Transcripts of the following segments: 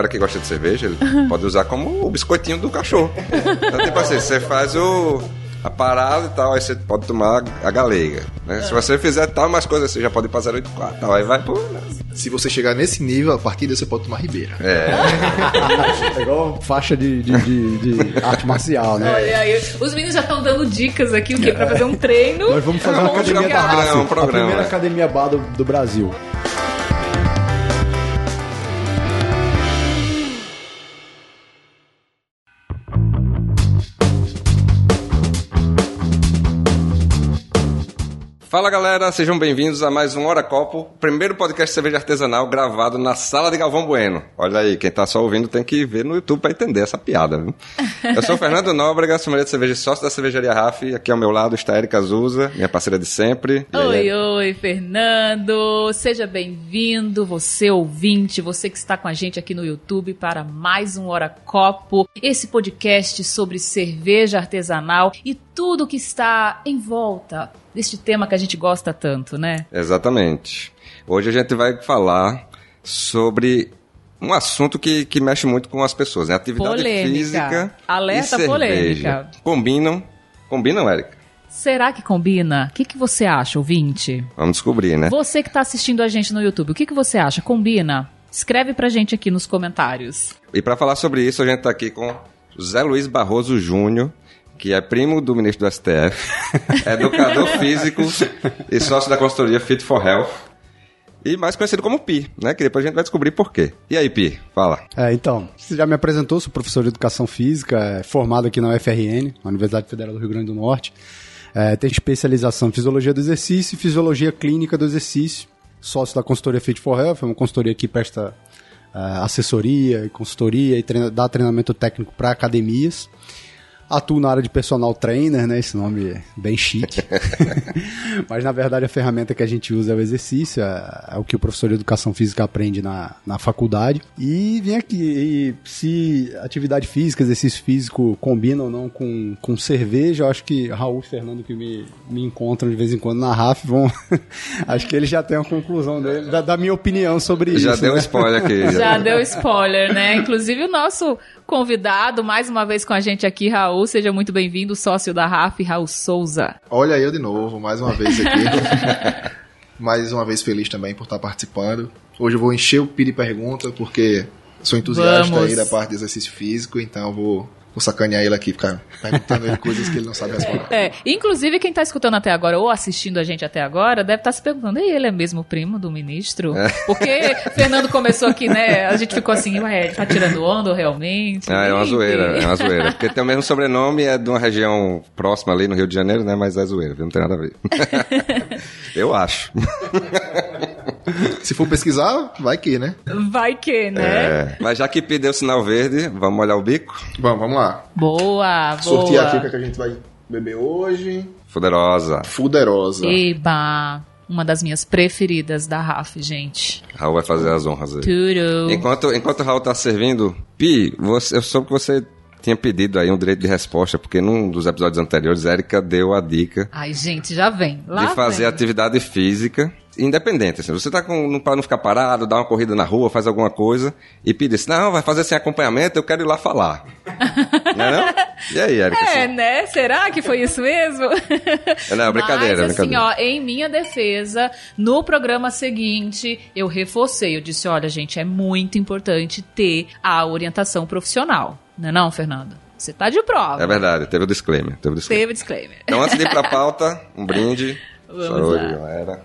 cara que gosta de cerveja, ele pode usar como o biscoitinho do cachorro. Então, tipo assim, você faz o a parada e tal, aí você pode tomar a galega. Né? Se você fizer tal, mais coisas, você já pode ir pra 084 tal, aí vai pro. né? Se você chegar nesse nível, a partir daí você pode tomar Ribeira. É, É igual faixa de, de, de- de arte marcial, né? Olha aí, os meninos já estão dando dicas aqui, o quê? Pra fazer um treino. Nós vamos fazer uma Vamos academia da raça. Um programa, a primeira é. academia bar do, do Brasil. Fala galera, sejam bem-vindos a mais um Hora Copo, primeiro podcast de cerveja artesanal gravado na sala de Galvão Bueno. Olha aí, quem tá só ouvindo tem que ver no YouTube pra entender essa piada. Viu? Eu sou o Fernando Nóbrega, sommelier de cerveja e sócio da cervejaria RAF. Aqui ao meu lado está a Erika Azusa, minha parceira de sempre. E aí, Oi, oi, Fernando. Seja bem-vindo, você ouvinte, você que está com a gente aqui no YouTube para mais um Hora Copo, esse podcast sobre cerveja artesanal e tudo que está em volta deste tema que a gente gosta tanto, né? Exatamente. Hoje a gente vai falar sobre um assunto que, que mexe muito com as pessoas, né? Atividade Polêmica. física Alerta e cerveja. polêmica. Combinam? Combinam, Érica? Será que combina? O que, que você acha, ouvinte? Vamos descobrir, né? Você que está assistindo a gente no YouTube, o que, que você acha? Combina? Escreve pra gente aqui nos comentários. E para falar sobre isso, a gente está aqui com José Luiz Barroso Júnior, que é primo do ministro do STF, educador físico e sócio da consultoria Fit for Health. E mais conhecido como Pi, né? Que depois a gente vai descobrir por quê. E aí, Pi, fala. É, então, você já me apresentou, sou professor de educação física, é, formado aqui na UFRN, Universidade Federal do Rio Grande do Norte. É, tenho especialização em fisiologia do exercício e fisiologia clínica do exercício. Sócio da consultoria Fit for Health, é uma consultoria que presta é, assessoria e consultoria e treina- dá treinamento técnico para academias. Atuo na área de personal trainer, né? Esse nome é bem chique. Mas na verdade a ferramenta que a gente usa é o exercício, é, é o que o professor de educação física aprende na, na faculdade. E vim aqui, e se atividade física, exercício físico combina ou não com, com cerveja, eu acho que Raul e Fernando que me, me encontram de vez em quando na RAF vão. acho que eles já têm a conclusão dele, da, da minha opinião sobre Já isso. deu um né? spoiler aqui. Já deu spoiler, né? Inclusive o nosso convidado, mais uma vez com a gente aqui, Raul, seja muito bem-vindo, sócio da RAF, Raul Souza. Olha eu de novo, mais uma vez aqui. mais uma vez feliz também por estar participando. Hoje eu vou encher o Pi de pergunta, porque sou entusiasta Vamos. aí da parte de exercício físico, então eu vou, vou sacanear ele aqui, ficar perguntando ele coisas que ele não sabe responder. É, inclusive quem tá escutando até agora ou assistindo a gente até agora deve estar se perguntando, e ele é mesmo primo do ministro? Porque Fernando começou aqui, né? A gente ficou assim, ué, ele tá tirando onda realmente? Ah, é uma zoeira, é uma zoeira. Porque tem o mesmo sobrenome, é de uma região próxima ali no Rio de Janeiro, né? Mas é zoeira, não tem nada a ver. Eu acho. Se for pesquisar, vai que, né? Vai que, né? É. Mas já que pediu o sinal verde, vamos molhar o bico? Vamos, vamos lá. Boa, boa. Sortear aqui o que é que a gente vai beber hoje. Fuderosa. Fuderosa. Eba, uma das minhas preferidas da RAF, gente. Raul vai fazer as honras aí. Tudo. Enquanto, enquanto o Raul tá servindo, Pi, você, eu soube que você tinha pedido aí um direito de resposta, porque num dos episódios anteriores, a Erika deu a dica Ai, gente, já vem. Lá de fazer vem. atividade física independente. Assim, você tá com, não- pra não ficar parado, dar uma corrida na rua, faz alguma coisa, e pedir assim, não, vai fazer sem acompanhamento, eu quero ir lá falar. não é não? E aí, Erika? É, assim? né? Será que foi isso mesmo? Não, brincadeira, Mas, assim, brincadeira. ó, em minha defesa, no programa seguinte, eu reforcei. Eu disse, olha, gente, é muito importante ter a orientação profissional. Não é não, Fernando? Você tá de prova. É verdade, teve o disclaimer. Teve o disclaimer. Teve disclaimer. Então, antes de ir pra pauta, um brinde. Vamos Saúde, lá. galera.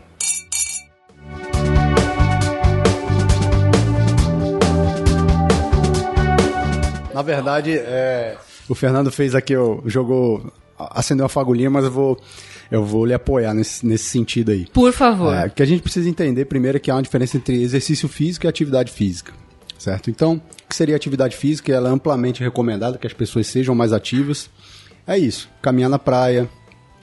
Na verdade, é, o Fernando fez aqui, ó, jogou, acendeu uma fagulhinha, mas eu vou, eu vou lhe apoiar nesse, nesse sentido aí. Por favor. É, o que a gente precisa entender primeiro é que há uma diferença entre exercício físico e atividade física, certo? Então, o que seria atividade física? Ela é amplamente recomendada que as pessoas sejam mais ativas. É isso, caminhar na praia,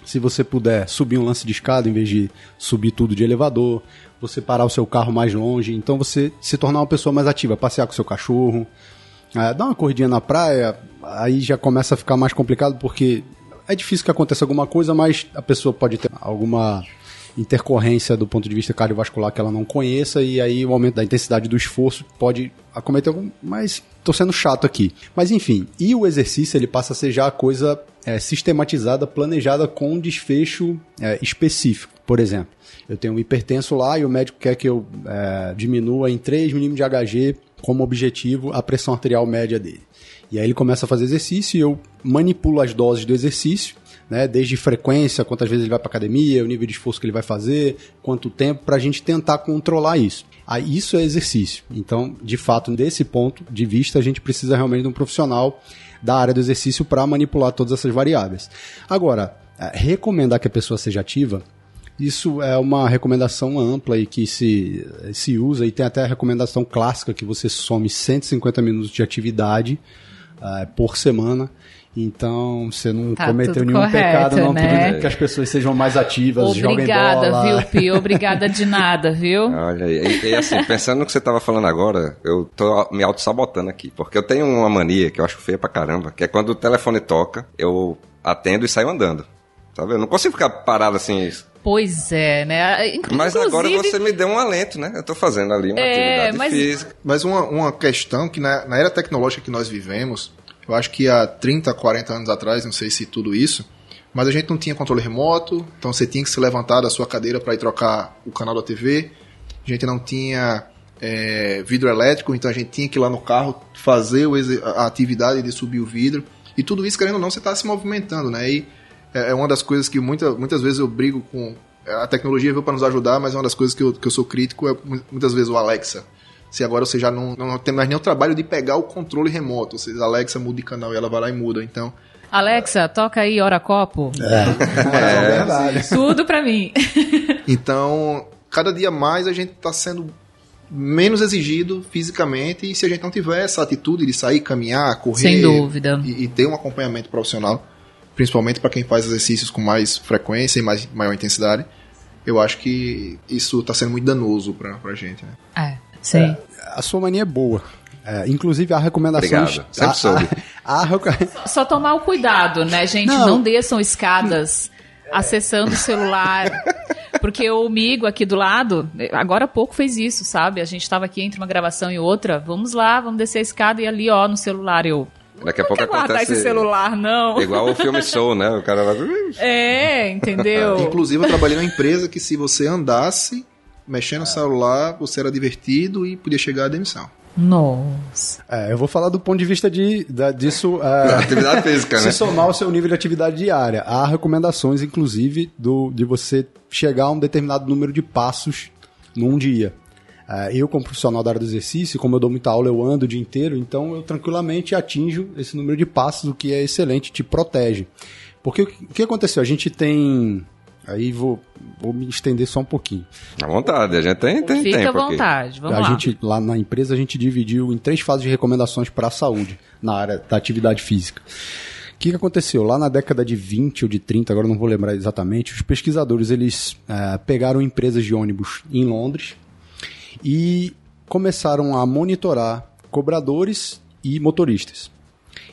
se você puder subir um lance de escada em vez de subir tudo de elevador, você parar o seu carro mais longe, então você se tornar uma pessoa mais ativa, passear com o seu cachorro, é, dar uma corridinha na praia, aí já começa a ficar mais complicado porque é difícil que aconteça alguma coisa, mas a pessoa pode ter alguma intercorrência do ponto de vista cardiovascular que ela não conheça e aí o aumento da intensidade do esforço pode acometer algum, mas tô sendo chato aqui. Mas enfim, e o exercício ele passa a ser já a coisa é, sistematizada, planejada com um desfecho é, específico. Por exemplo, eu tenho um hipertenso lá e o médico quer que eu é, diminua em 3 milímetros de Hg como objetivo a pressão arterial média dele. E aí ele começa a fazer exercício e eu manipulo as doses do exercício né? Desde frequência, quantas vezes ele vai para academia, o nível de esforço que ele vai fazer, quanto tempo, para a gente tentar controlar isso. Aí isso é exercício. Então, de fato, desse ponto de vista, a gente precisa realmente de um profissional da área do exercício para manipular todas essas variáveis. Agora, é, recomendar que a pessoa seja ativa isso é uma recomendação ampla e que se, se usa, e tem até a recomendação clássica que você some 150 minutos de atividade uh, por semana. Então, você não tá cometeu nenhum correto, pecado, não, né? que as pessoas sejam mais ativas, Obrigada, viu, Pi? Obrigada de nada, viu? Olha aí. E, e assim, pensando no que você estava falando agora, eu tô me auto-sabotando aqui. Porque eu tenho uma mania que eu acho feia pra caramba, que é quando o telefone toca, eu atendo e saio andando. Sabe? Eu não consigo ficar parado assim Pois é, né? Inclusive... Mas agora você me deu um alento, né? Eu tô fazendo ali uma é, atividade mas... física. Mas uma, uma questão que na, na era tecnológica que nós vivemos, eu acho que há 30, 40 anos atrás, não sei se tudo isso, mas a gente não tinha controle remoto, então você tinha que se levantar da sua cadeira para ir trocar o canal da TV. A gente não tinha é, vidro elétrico, então a gente tinha que ir lá no carro fazer a atividade de subir o vidro. E tudo isso, querendo ou não, você está se movimentando, né? E é, é uma das coisas que muita, muitas vezes eu brigo com. A tecnologia veio para nos ajudar, mas é uma das coisas que eu, que eu sou crítico é muitas vezes o Alexa se agora você já não, não tem mais nem o trabalho de pegar o controle remoto. Ou seja, Alexa muda de canal e ela vai lá e muda. Então. Alexa, toca aí Hora Copo. É, é, é verdade. Tudo pra mim. então, cada dia mais a gente está sendo menos exigido fisicamente e se a gente não tiver essa atitude de sair, caminhar, correr Sem dúvida. E, e ter um acompanhamento profissional, principalmente para quem faz exercícios com mais frequência e mais, maior intensidade, eu acho que isso está sendo muito danoso para a gente. Né? É. Sim. É, a sua mania é boa. É, inclusive, há recomendações. Obrigado. Sempre soube. Há, há, Só tomar o cuidado, né, gente? Não, não desçam escadas acessando o celular. Porque o Migo aqui do lado, agora há pouco fez isso, sabe? A gente estava aqui entre uma gravação e outra. Vamos lá, vamos descer a escada e ali, ó, no celular eu. Daqui a pouco guardar acontece... esse celular, não. Igual o filme Soul, né? O cara vai... É, entendeu? Inclusive, eu trabalhei numa empresa que se você andasse mexendo no celular, você era divertido e podia chegar à demissão. Nossa. É, eu vou falar do ponto de vista de, da, disso. É, atividade física, se né? Se somar o seu nível de atividade diária. Há recomendações, inclusive, do, de você chegar a um determinado número de passos num dia. É, eu, como profissional da área do exercício, como eu dou muita aula, eu ando o dia inteiro, então eu tranquilamente atinjo esse número de passos, o que é excelente, te protege. Porque o que aconteceu? A gente tem Aí vou, vou me estender só um pouquinho. À vontade, a gente tem, tem Fica tempo à vontade, vamos a lá. Gente, lá na empresa a gente dividiu em três fases de recomendações para a saúde, na área da atividade física. O que, que aconteceu? Lá na década de 20 ou de 30, agora não vou lembrar exatamente, os pesquisadores eles é, pegaram empresas de ônibus em Londres e começaram a monitorar cobradores e motoristas.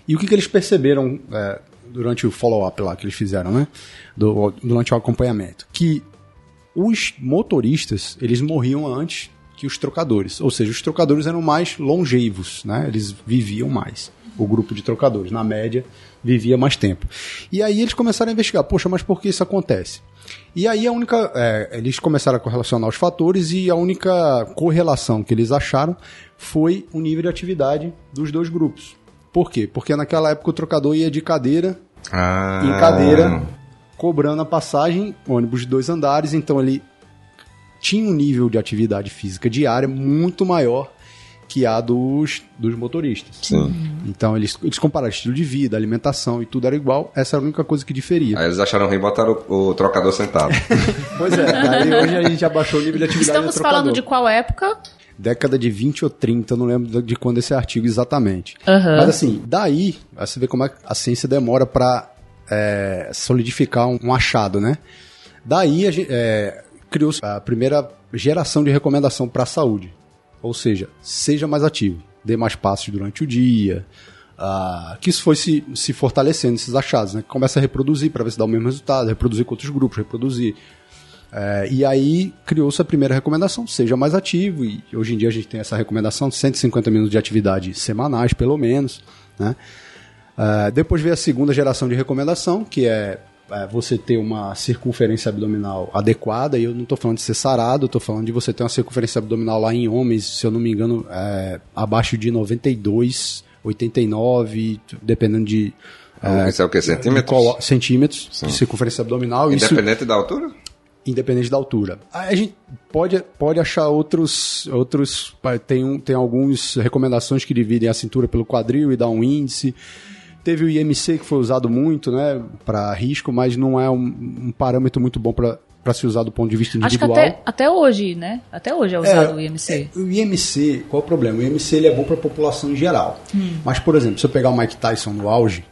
E o que, que eles perceberam é, durante o follow-up lá que eles fizeram, né? Do, durante o acompanhamento. Que os motoristas, eles morriam antes que os trocadores. Ou seja, os trocadores eram mais longevos, né? Eles viviam mais. O grupo de trocadores, na média, vivia mais tempo. E aí eles começaram a investigar, poxa, mas por que isso acontece? E aí a única. É, eles começaram a correlacionar os fatores e a única correlação que eles acharam foi o nível de atividade dos dois grupos. Por quê? Porque naquela época o trocador ia de cadeira ah. em cadeira, cobrando a passagem, ônibus de dois andares, então ele tinha um nível de atividade física diária muito maior que a dos, dos motoristas. Sim. Então eles, eles compararam estilo de vida, alimentação e tudo era igual, essa era a única coisa que diferia. Aí eles acharam ruim e botaram o, o trocador sentado. pois é, aí hoje a gente abaixou o nível de atividade Estamos do falando de qual época? década de 20 ou 30, eu não lembro de quando esse artigo exatamente. Uhum. Mas assim, daí, você vê como a ciência demora para é, solidificar um, um, achado, né? Daí é, criou-se a primeira geração de recomendação para a saúde. Ou seja, seja mais ativo, dê mais passos durante o dia, Uh, que isso foi se, se fortalecendo, esses achados, né? Começa a reproduzir para ver se dá o mesmo resultado, reproduzir com outros grupos, reproduzir É, e aí criou-se a primeira recomendação, seja mais ativo, e hoje em dia a gente tem essa recomendação de 150 minutos de atividade semanais, pelo menos. Né? É, depois veio a segunda geração de recomendação, que é você ter uma circunferência abdominal adequada, e eu não estou falando de ser sarado, estou falando de você ter uma circunferência abdominal lá em homens, se eu não me engano, é, abaixo de 92, 89, dependendo de. É, Isso é o que? Centímetros? De centímetros de circunferência abdominal. Independente isso, da altura? independente da altura. A gente pode, pode achar outros. outros tem, um, tem algumas recomendações que dividem a cintura pelo quadril e dá um índice. Teve o IMC que foi usado muito né, para risco, mas não é um, um parâmetro muito bom para para se usar do ponto de vista individual. Acho que até, até hoje, né? Até hoje é usado é, o IMC. É, o IMC, qual é o problema? O IMC ele é bom para a população em geral. Hum. Mas, por exemplo, se eu pegar o Mike Tyson no auge,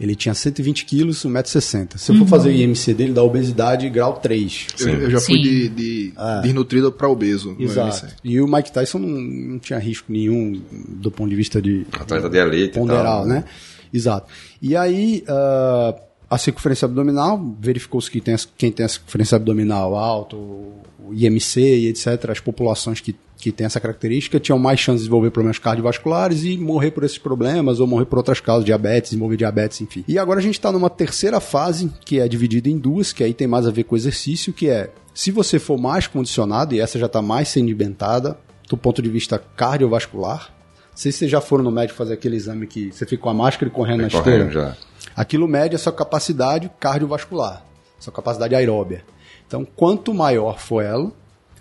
ele tinha 120 quilos, 1,60m. Se eu for uhum. fazer o IMC dele, dá obesidade grau 3. Eu, eu, já Sim. fui de, de é. desnutrido para obeso. Exato. E o Mike Tyson não, não, tinha risco nenhum do ponto de vista de... Atleta de elite Ponderal, né? Exato. E aí... Uh, a circunferência abdominal, verificou-se que tem, quem tem a circunferência abdominal alta, o IMC e etc., as populações que que tem essa característica tinham mais chance de desenvolver problemas cardiovasculares e morrer por esses problemas ou morrer por outras causas, diabetes, desenvolver diabetes, enfim. E agora a gente está numa terceira fase, que é dividida em duas, que aí tem mais a ver com exercício, que é se você for mais condicionado, e essa já está mais sedimentada, do ponto de vista cardiovascular, sei se vocês já foram no médico fazer aquele exame que você fica com a máscara e correndo na esteira. Já. Aquilo mede a sua capacidade cardiovascular, sua capacidade aeróbia. Então, quanto maior for ela,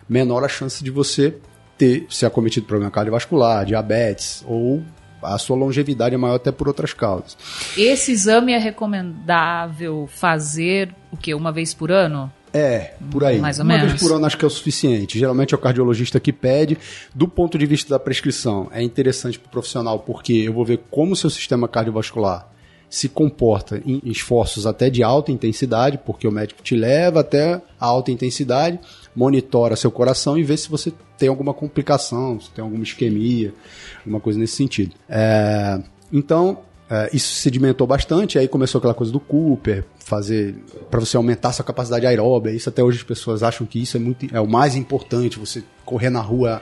menor a chance de você ter ser acometido por problema cardiovascular, diabetes ou a sua longevidade é maior até por outras causas. Esse exame é recomendável fazer o que uma vez por ano? É, por aí. Mais ou Uma menos. vez por ano acho que é o suficiente. Geralmente é o cardiologista que pede. Do ponto de vista da prescrição, é interessante para o profissional porque eu vou ver como o seu sistema cardiovascular se comporta em esforços até de alta intensidade, porque o médico te leva até a alta intensidade, monitora seu coração e vê se você tem alguma complicação, se tem alguma isquemia, alguma coisa nesse sentido. É, então, é, isso sedimentou bastante, aí começou aquela coisa do Cooper, fazer para você aumentar sua capacidade aeróbica. Isso até hoje as pessoas acham que isso é muito é o mais importante, você correr na rua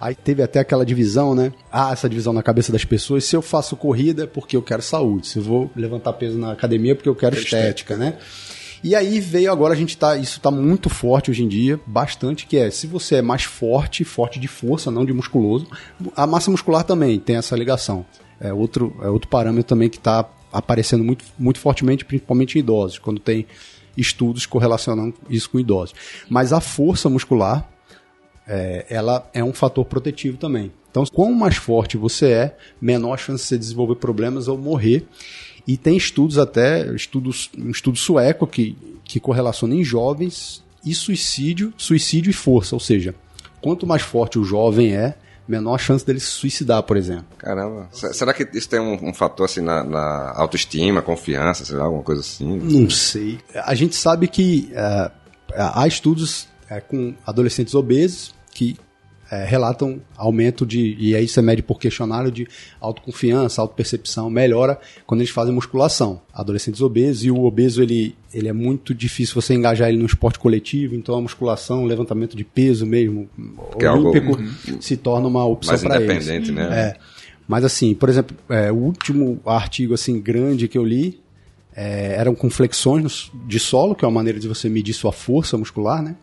Aí teve até aquela divisão, né? Ah, essa divisão na cabeça das pessoas. Se eu faço corrida é porque eu quero saúde. Se eu vou levantar peso na academia é porque eu quero estética, estética, né? E aí veio agora a gente tá, isso tá muito forte hoje em dia, bastante, que é se você é mais forte, forte de força, não de musculoso, a massa muscular também tem essa ligação. É outro, é outro parâmetro também que está aparecendo muito, muito fortemente, principalmente em idosos, quando tem estudos correlacionando isso com idosos. Mas a força muscular é, ela é um fator protetivo também. Então, quanto mais forte você é, menor a chance de você desenvolver problemas ou morrer. E tem estudos até, estudos, um estudo sueco que, que correlaciona em jovens e suicídio, suicídio e força. Ou seja, quanto mais forte o jovem é, menor chance dele se suicidar, por exemplo. Caramba. Será que isso tem um, um fator assim na, na, autoestima, confiança, sei lá, alguma coisa assim? Não sei. A gente sabe que uh, há estudos uh, com adolescentes obesos que é, relatam aumento de, e aí você mede por questionário de autoconfiança, autopercepção, melhora quando eles fazem musculação. Adolescentes obesos, e o obeso ele, ele é muito difícil você engajar ele no esporte coletivo, então a musculação, levantamento de peso mesmo, que é olímpico, algo, se torna uma opção para eles. Né? É. Mas assim, por exemplo, é, o último artigo assim grande que eu li é, eram com flexões de solo, que é uma maneira de você medir sua força muscular, né?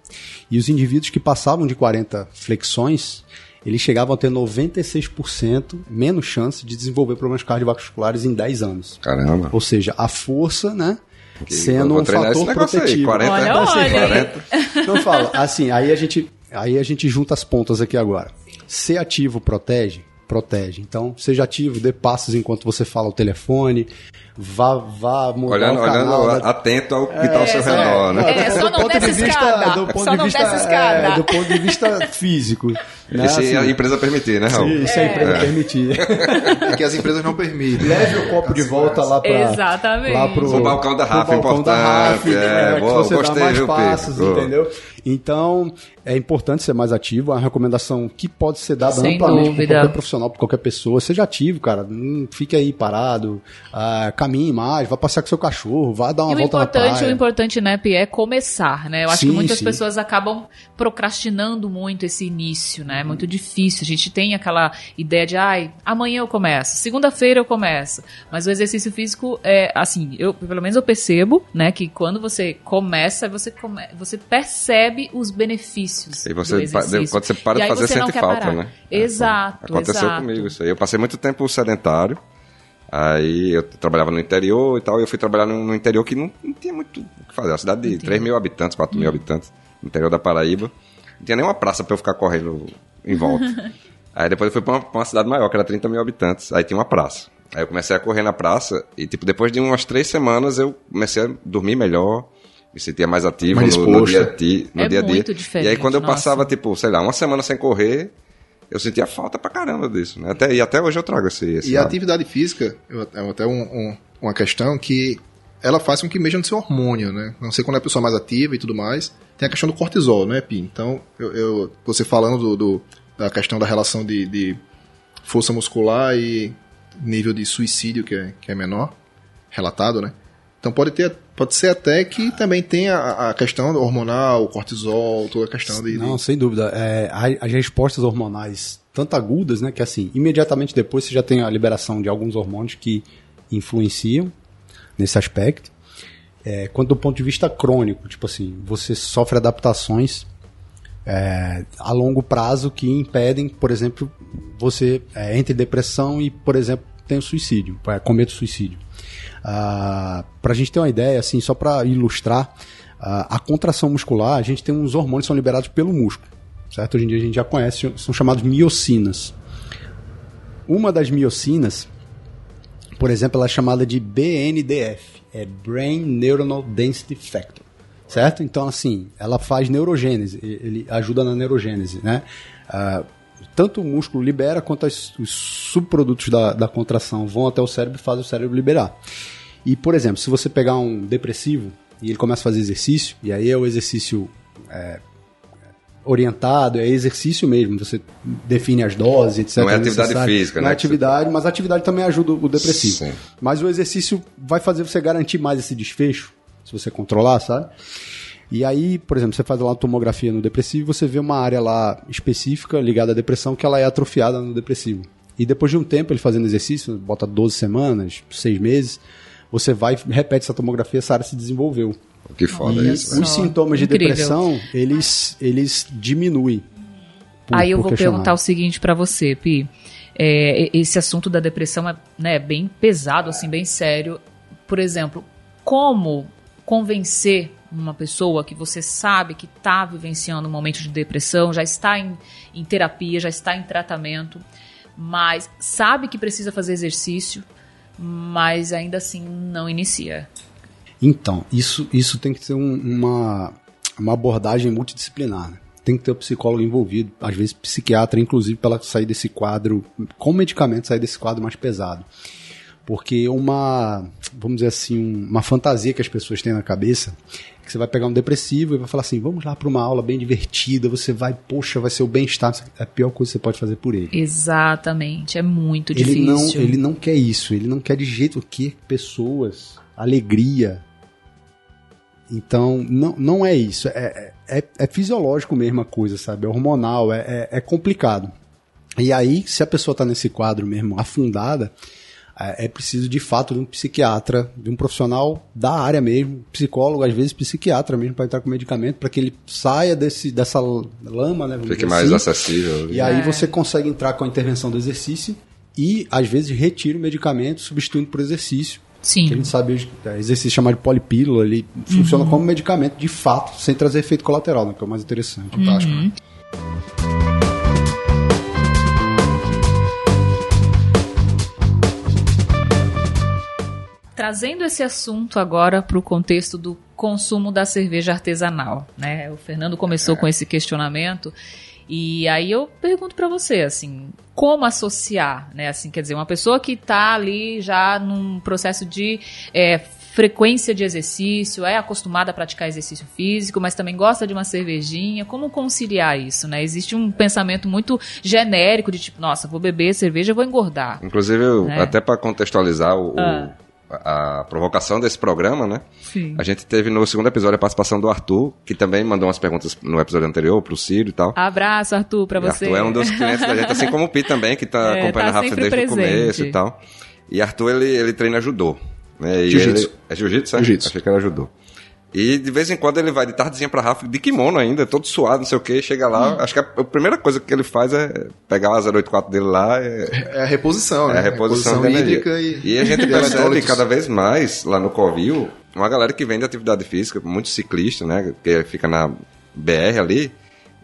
E os indivíduos que passavam de 40 flexões, eles chegavam a ter 96% menos chance de desenvolver problemas cardiovasculares em 10 anos. Caramba. Ou seja, a força, né? Que sendo um fator protetivo. Aí, 40, olha, olha. 40. Então fala, assim, aí a gente aí a gente junta as pontas aqui agora. Ser ativo protege, protege. Então, seja ativo, dê passos enquanto você fala o telefone, vá, vá mudar olhando, o canal. Olhando, da... atento ao que está é, ao seu redor, né? É, só do não ponto de vista, do ponto de vista, é, do ponto de vista físico. Né, E se assim, a empresa permitir, né, Raul? se, se a empresa permitir. É que as empresas não permitem. Leve o copo de volta lá para Exatamente. lá pro, Pro balcão da Rafa, balcão da importante, Rafa, é, né, boa, você gostei, dá mais viu, passos, Boa. entendeu? Então, é importante ser mais ativo, é uma recomendação que pode ser dada Sem amplamente dúvida. qualquer profissional, por qualquer pessoa. Seja ativo, cara, não fique aí parado, ah, caminhe mais, vá passear com seu cachorro, vá dar uma E o volta na importante, praia. o importante, né, Pi, é começar, né? Eu acho Sim, que muitas sim. pessoas acabam procrastinando muito esse início, né? É muito difícil. A gente tem aquela ideia de, ai, amanhã eu começo, segunda-feira eu começo. Mas o exercício físico é, assim, eu, pelo menos eu percebo, né, que quando você começa, você, come, você percebe os benefícios E do você, pa- exercício. quando você para E de fazer, sente falta, parar. né? Exato, Aconteceu exato. comigo isso aí. Eu passei muito tempo sedentário. Aí eu trabalhava no interior e tal. E eu fui trabalhar no, no interior que não, não tinha muito o que fazer. Uma cidade de Entendi. 3 mil habitantes, 4 Hum. mil habitantes, no interior da Paraíba. Não tinha nenhuma praça pra eu ficar correndo em volta. aí depois eu fui pra uma, pra uma cidade maior, que era 30 mil habitantes. Aí tinha uma praça. Aí eu comecei a correr na praça. E, tipo, depois de umas três semanas eu comecei a dormir melhor. Me sentia mais ativo Mais no, no dia a dia. No É dia a dia. muito E aí diferente, quando eu nossa. passava, tipo, sei lá, uma semana sem correr, eu sentia falta pra caramba disso, né? Até, e até hoje eu trago esse. esse E a hábito. atividade física é até um- um- uma questão que ela faz com que mexa no seu hormônio, né? Não sei quando é a pessoa mais ativa e tudo mais. Tem a questão do cortisol, né, Pi? Então, eu, eu- você falando do, do- da questão da relação de, de força muscular e nível de suicídio que é, que é menor, relatado, né? Então pode ter, pode ser até que também tenha a, questão hormonal, o cortisol, toda a questão de, Não, sem dúvida. É, as respostas hormonais, tanto agudas, né, que assim, imediatamente depois você já tem a liberação de alguns hormônios que influenciam nesse aspecto. É, quanto do ponto de vista crônico, tipo assim, você sofre adaptações é, a longo prazo que impedem, por exemplo, você é, entre depressão e, por exemplo, tem o suicídio, é, cometa o suicídio. Ah, para a gente ter uma ideia, assim, só para ilustrar, ah, a contração muscular, a gente tem uns hormônios que são liberados pelo músculo, certo? Hoje em dia a gente já conhece, são chamados miocinas. Uma das miocinas, por exemplo, ela é chamada de BNDF, é Brain Neuronal Density Factor, certo? Então, assim, ela faz neurogênese, ele ajuda na neurogênese, né? Ah, tanto o músculo libera quanto as- os subprodutos da, da contração vão até o cérebro e fazem o cérebro liberar. E, por exemplo, se você pegar um depressivo e ele começa a fazer exercício, e aí é o exercício é, orientado, é exercício mesmo, você define as doses, etc. Não é atividade física, Não né? é atividade, mas a atividade também ajuda o depressivo. Sim. Mas o exercício vai fazer você garantir mais esse desfecho, se você controlar, sabe? E aí, por exemplo, você faz lá uma tomografia no depressivo e você vê uma área lá específica ligada à depressão que ela é atrofiada no depressivo. E depois de um tempo ele fazendo exercício, bota 12 semanas, 6 meses, você vai e repete essa tomografia, essa área se desenvolveu. Que foda Olha isso. só. Os sintomas de Incrível. depressão, eles, eles diminuem. por- Aí eu vou questionar. perguntar o seguinte pra você, Pi. É, esse assunto da depressão é né, bem pesado, assim, bem sério. Por exemplo, como convencer uma pessoa que você sabe que está vivenciando um momento de depressão, já está em, em terapia, já está em tratamento, mas sabe que precisa fazer exercício, mas ainda assim não inicia. Então, isso, isso tem que ser um- uma, uma abordagem multidisciplinar. né? Tem que ter o psicólogo envolvido, às vezes psiquiatra, inclusive, para sair desse quadro, com medicamento, sair desse quadro mais pesado. Porque uma, vamos dizer assim, um- uma fantasia que as pessoas têm na cabeça, que você vai pegar um depressivo e vai falar assim, vamos lá para uma aula bem divertida, você vai, poxa, vai ser o bem-estar, é a pior coisa que você pode fazer por ele. Exatamente, é muito Ele difícil. não, ele não quer isso, ele não quer de jeito que pessoas, alegria. Então, não, não é isso. É, é, é fisiológico mesmo a coisa, sabe? É hormonal, é, é, é complicado. E aí, se a pessoa está nesse quadro mesmo afundada, é é preciso de fato de um psiquiatra, de um profissional da área mesmo, psicólogo, às vezes psiquiatra mesmo, para entrar com medicamento, para que ele saia desse, dessa lama, né? vamos Fique dizer mais assim. acessível. E aí você consegue entrar com a intervenção do exercício e, às vezes, retira o medicamento, substituindo por exercício. Sim. Que a gente sabe é, exercício chamado de polipílula, ele funciona como medicamento de fato, sem trazer efeito colateral, né, que é o mais interessante. fantástico. Trazendo esse assunto agora para o contexto do consumo da cerveja artesanal, né? O Fernando começou com esse questionamento E aí eu pergunto para você, assim, como associar, né? Assim, quer dizer, uma pessoa que está ali já num processo de é, frequência de exercício, é acostumada a praticar exercício físico, mas também gosta de uma cervejinha. Como conciliar isso, né? Existe um pensamento muito genérico de tipo, nossa, vou beber cerveja, vou engordar. Inclusive, eu, né? até para contextualizar o, ah. o a provocação desse programa, né? Sim. A gente teve no segundo episódio a participação do Arthur, que também mandou umas perguntas no episódio anterior pro Ciro e tal. Abraço, Arthur, pra você. Arthur é um dos clientes da gente, assim como o Pi também, que tá é, acompanhando tá a Rafa desde presente. o começo e tal. E Arthur, ele, ele treina judô. Né? Jiu-jitsu. É jiu-jitsu, é? Jiu-jitsu. Achei que era judô. E de vez em quando ele vai de tardezinha pra Rafa, de kimono ainda, todo suado, não sei o que, chega lá, hum. acho que a, a, primeira coisa que ele faz é pegar a 084 dele lá. É, é a reposição, né? É a reposição, reposição hídrica e, e a gente percebe cada vez mais lá no Covil, uma galera que vem de atividade física, muito ciclista, né? Que fica na BR ali.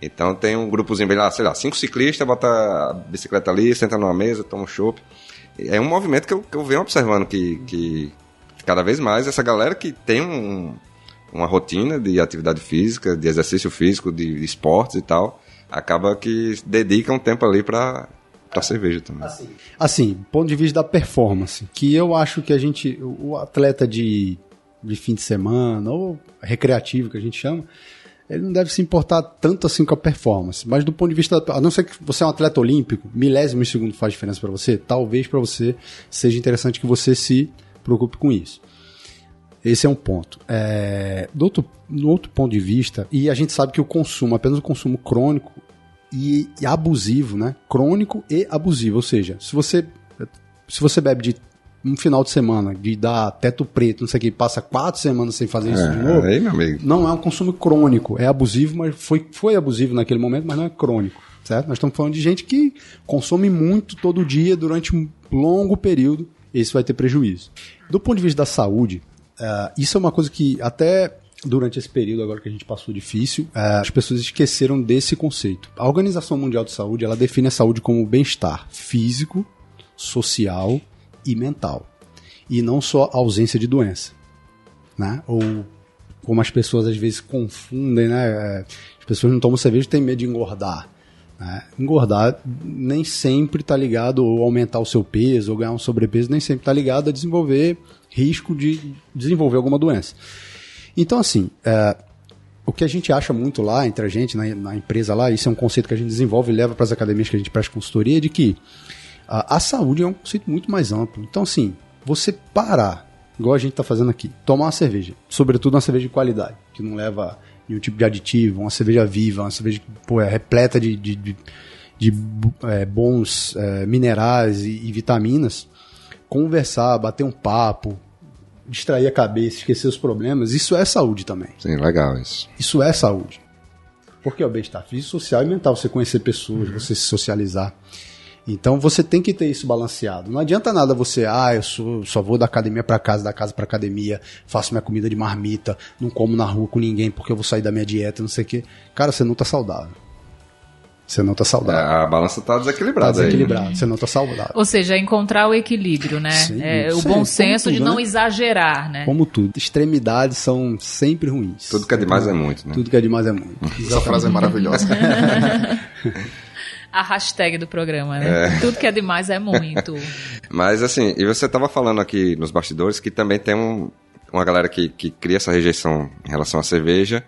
Então tem um grupozinho bem lá, sei lá, cinco ciclistas, bota a bicicleta ali, senta numa mesa, toma um chopp. É um movimento que eu, que eu venho observando que, que cada vez mais essa galera que tem um, uma rotina de atividade física, de exercício físico, de esportes e tal, acaba que dedica um tempo ali para para cerveja também. Assim, assim, ponto de vista da performance, que eu acho que a gente, o atleta de, de fim de semana ou recreativo que a gente chama, ele não deve se importar tanto assim com a performance. Mas do ponto de vista, a não ser que você é um atleta olímpico, milésimo de segundo faz diferença para você, talvez para você seja interessante que você se preocupe com isso. Esse é um ponto. É, do, outro, do outro ponto de vista, e a gente sabe que o consumo, apenas o consumo crônico e, e abusivo, né? Crônico e abusivo. Ou seja, se você, se você bebe de um final de semana de dar teto preto, não sei o que, passa quatro semanas sem fazer isso é, de novo. Aí, meu amigo. Não é um consumo crônico, é abusivo, mas foi, foi abusivo naquele momento, mas não é crônico, certo? Nós estamos falando de gente que consome muito todo dia durante um longo período, esse vai ter prejuízo. Do ponto de vista da saúde, Uh, isso é uma coisa que até durante esse período agora que a gente passou difícil, uh, as pessoas esqueceram desse conceito. A Organização Mundial de Saúde ela define a saúde como bem-estar físico, social e mental, e não só ausência de doença, né? Ou como as pessoas às vezes confundem, né? É, as pessoas não tomam cerveja e têm medo de engordar. Né? Engordar nem sempre está ligado ou aumentar o seu peso ou ganhar um sobrepeso, nem sempre está ligado a desenvolver risco de desenvolver alguma doença. Então, assim, é, o que a gente acha muito lá, entre a gente, na, na, empresa lá, isso é um conceito que a gente desenvolve e leva para as academias que a gente presta consultoria, de que a, a saúde é um conceito muito mais amplo. Então, assim, você parar, igual a gente está fazendo aqui, tomar uma cerveja, sobretudo uma cerveja de qualidade, que não leva nenhum tipo de aditivo, uma cerveja viva, uma cerveja pô, é repleta de, de, de, de é, bons é, minerais e, e vitaminas, conversar, bater um papo, distrair a cabeça, esquecer os problemas, isso é saúde também. Sim, legal isso. Isso é saúde. Porque é o bem-estar físico, social e mental, você conhecer pessoas, uhum. você se socializar. Então você tem que ter isso balanceado. Não adianta nada você, ah, eu sou, só vou da academia para casa, da casa para academia, faço minha comida de marmita, não como na rua com ninguém porque eu vou sair da minha dieta, não sei o quê. Cara, você não tá saudável. Você não está saudável. É, a balança está desequilibrada. Tá desequilibrada, aí. você não está saudável. Ou seja, encontrar o equilíbrio, né? Sim, é, o bom senso tudo, de não né? exagerar, né? Como tudo. Extremidades são sempre ruins. Tudo que é demais é muito, né? Tudo que é demais é muito. Essa frase é maravilhosa. a hashtag do programa, né? É. Tudo que é demais é muito. Mas assim, e você estava falando aqui nos bastidores que também tem um, uma galera que, que cria essa rejeição em relação à cerveja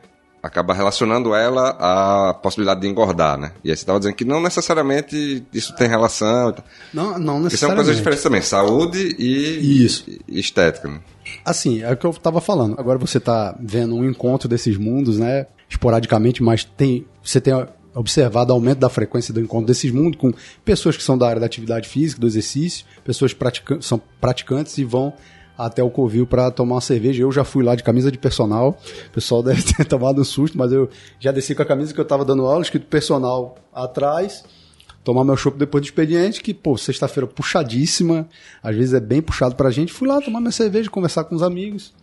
acaba relacionando ela à possibilidade de engordar, né? E aí você estava dizendo que não necessariamente isso tem relação. Não, não necessariamente. Isso é uma coisa diferente também, saúde e, isso. e estética. Né? Assim, é o que eu estava falando. Agora você está vendo um encontro desses mundos, né? Esporadicamente, mas tem, você tem observado aumento da frequência do encontro desses mundos com pessoas que são da área da atividade física, do exercício, pessoas que são praticantes e vão até o Covil para tomar uma cerveja. Eu já fui lá de camisa de personal. O pessoal deve ter tomado um susto, mas eu já desci com a camisa que eu estava dando aula, escrito personal atrás. Tomar meu chopp depois do expediente, que, pô, sexta-feira puxadíssima, às vezes é bem puxado pra gente. Fui lá tomar minha cerveja, conversar com os amigos,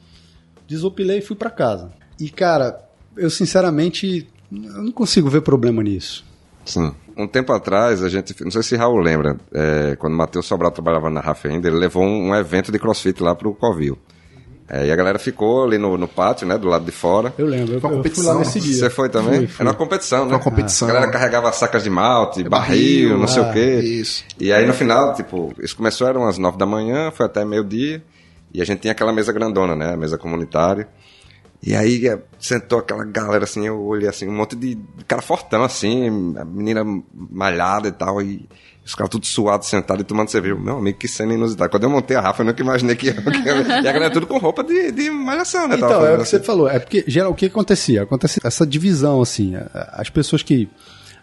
desopilei e fui para casa. E, cara, eu sinceramente eu não consigo ver problema nisso. Sim. Um tempo atrás, a gente, não sei se Raul lembra, é, quando Matheus Sobral trabalhava na Rafa ainda, ele levou um, um, evento de crossfit lá pro Covil. É, e a galera ficou ali no, no pátio, né, do lado de fora. Eu lembro, eu, Foi uma eu fui competição. lá nesse dia. Você foi também? Fui, fui. Era uma competição, né? Uma competição. A galera carregava sacas de malte, barril, barril, não sei é, o quê. isso. E aí no final, tipo, isso começou, eram umas nove da manhã, foi até meio-dia. E a gente tinha aquela mesa grandona, né? A mesa comunitária. E aí eh, sentou aquela galera assim, eu olhei assim, um monte de cara fortão assim, a menina malhada e tal, e os caras tudo suados, sentados e tomando cerveja. Meu amigo, que cena inusitada. Quando eu montei a Rafa, eu nunca imaginei que ia. que e a galera tudo com roupa de, de malhação, né? Então, é o que você assim. falou. É porque, geral, o que acontecia? Acontece essa divisão, assim. As pessoas que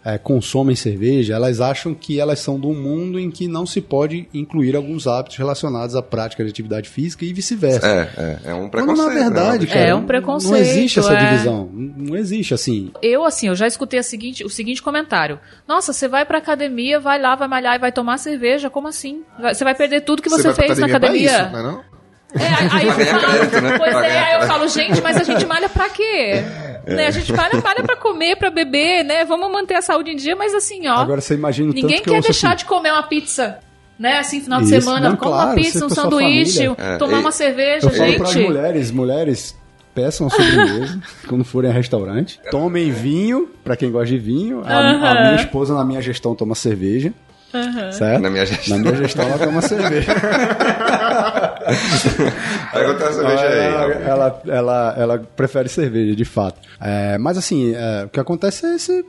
é, consomem cerveja, elas acham que elas são de um mundo em que não se pode incluir alguns hábitos relacionados à prática de atividade física e vice-versa. É, é, é um Quando, preconceito. na verdade, né? cara, É um preconceito, não existe essa é. divisão. Não existe, assim. Eu, assim, eu já escutei a seguinte, o seguinte comentário. Nossa, você vai pra academia, vai lá, vai malhar e vai tomar cerveja? Como assim? Você vai perder tudo que você, pra fez na pra academia? isso, não é não? É, aí, aí eu Pra ganhar falo, crédito, né? pois Pra é, aí eu falo, gente, mas a gente malha pra quê? É. Né, a gente malha, malha pra comer, pra beber, né? Vamos manter a saúde em dia, mas assim, ó, Agora você imagina o ninguém tanto que eu quer deixar assim, de comer uma pizza. Né, assim, final de Isso, semana, não, come claro, uma pizza, um com a sanduíche, família. É, tomar e- uma cerveja, Eu falo para as gente. mulheres, mulheres peçam a sobremesa quando forem a restaurante. Tomem vinho, para quem gosta de vinho. A, a Aham. minha esposa, na minha gestão, toma cerveja. Certo? Na minha gestão. Na minha gestão, ela toma cerveja. A cerveja aí. ela, Rafa. ela, ela, ela prefere cerveja, de fato. É, mas assim, é, o que acontece é esse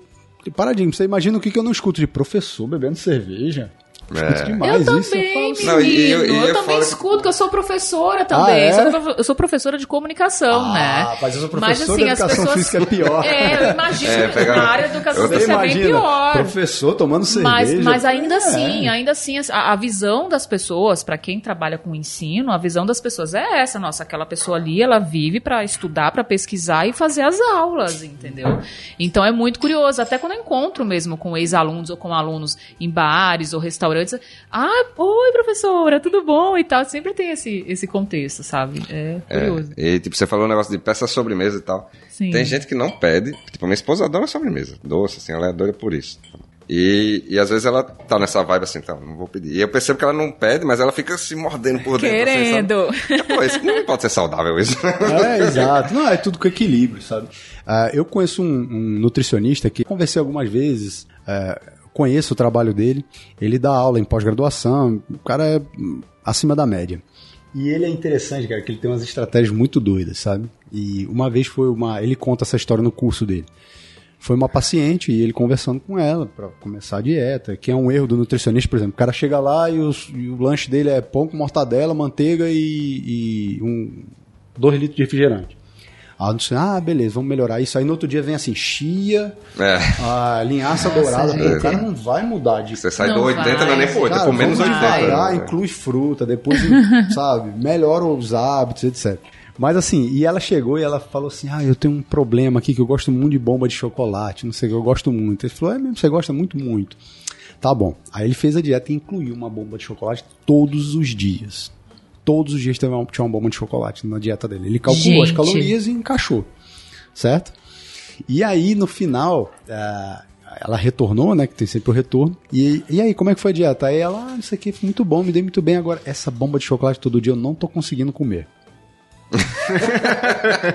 paradigma. Você imagina o que, que eu não escuto de professor bebendo cerveja? É. demais Eu isso. também, menino. assim, Não, e eu- eu, e eu também falo escuto, que eu sou professora também. Ah, é? Eu sou professora de comunicação, Ah, né? mas eu sou Mas, professor assim, de as educação pessoas- física é pior. É, eu imagino É, na área da educação física é bem pior. professor tomando cerveja. Mas, mas ainda É. assim, ainda assim, a, a visão das pessoas, para quem trabalha com ensino, a visão das pessoas é essa, nossa, aquela pessoa ali, ela vive para estudar, para pesquisar e fazer as aulas, entendeu? Então é muito curioso, até quando eu encontro mesmo com ex-alunos ou com alunos em bares ou restaurantes, ah, oi professora, tudo bom e tal, sempre tem esse, esse contexto, sabe? É curioso. É, e tipo, você falou um negócio de peça sobremesa e tal. Sim. Tem gente que não pede. Tipo, minha esposa adora sobremesa. Doce, assim, ela é doida por isso. E, e às vezes ela tá nessa vibe assim, tá, não vou pedir. E eu percebo que ela não pede, mas ela fica se mordendo por dentro. Querendo. Assim, sabe? Pô, isso não pode ser saudável isso. É, exato. Não, é tudo com equilíbrio, sabe? Ah, eu conheço um, um nutricionista que conversei algumas vezes, é, conheço o trabalho dele, ele dá aula em pós-graduação, o cara é acima da média. E ele é interessante, cara, que ele tem umas estratégias muito doidas, sabe? E uma vez foi uma. Ele conta essa história no curso dele. Foi uma paciente e ele conversando com ela para começar a dieta, que é um erro do nutricionista, por exemplo. O cara chega lá e, os- e o lanche dele é pão com mortadela, manteiga e, e um, dois litros de refrigerante. Você, ah, beleza, vamos melhorar isso. Aí no outro dia vem assim, chia, É. a linhaça dourada. Gente. o cara não vai mudar de Você sai Não do 80, não é nem vai. pro 8, é por menos vamos 80. devagar, né? inclui fruta, depois, sabe, melhora os hábitos, etc. Mas assim, e ela chegou e ela falou assim: Ah, eu tenho um problema aqui que eu gosto muito de bomba de chocolate, não sei o que, eu gosto muito. Ele falou: É mesmo, você gosta muito, muito. Tá bom. Aí ele fez a dieta e incluiu uma bomba de chocolate todos os dias. Todos os dias teve uma- tinha uma bomba de chocolate na dieta dele. Ele calculou as Gente. calorias e encaixou. Certo? E aí, no final, ah, ela retornou, né? Que tem sempre o retorno. E, e aí, como é que foi a dieta? Aí ela, ah, isso aqui foi muito bom, me dei muito bem. Agora, essa bomba de chocolate todo dia eu não tô conseguindo comer.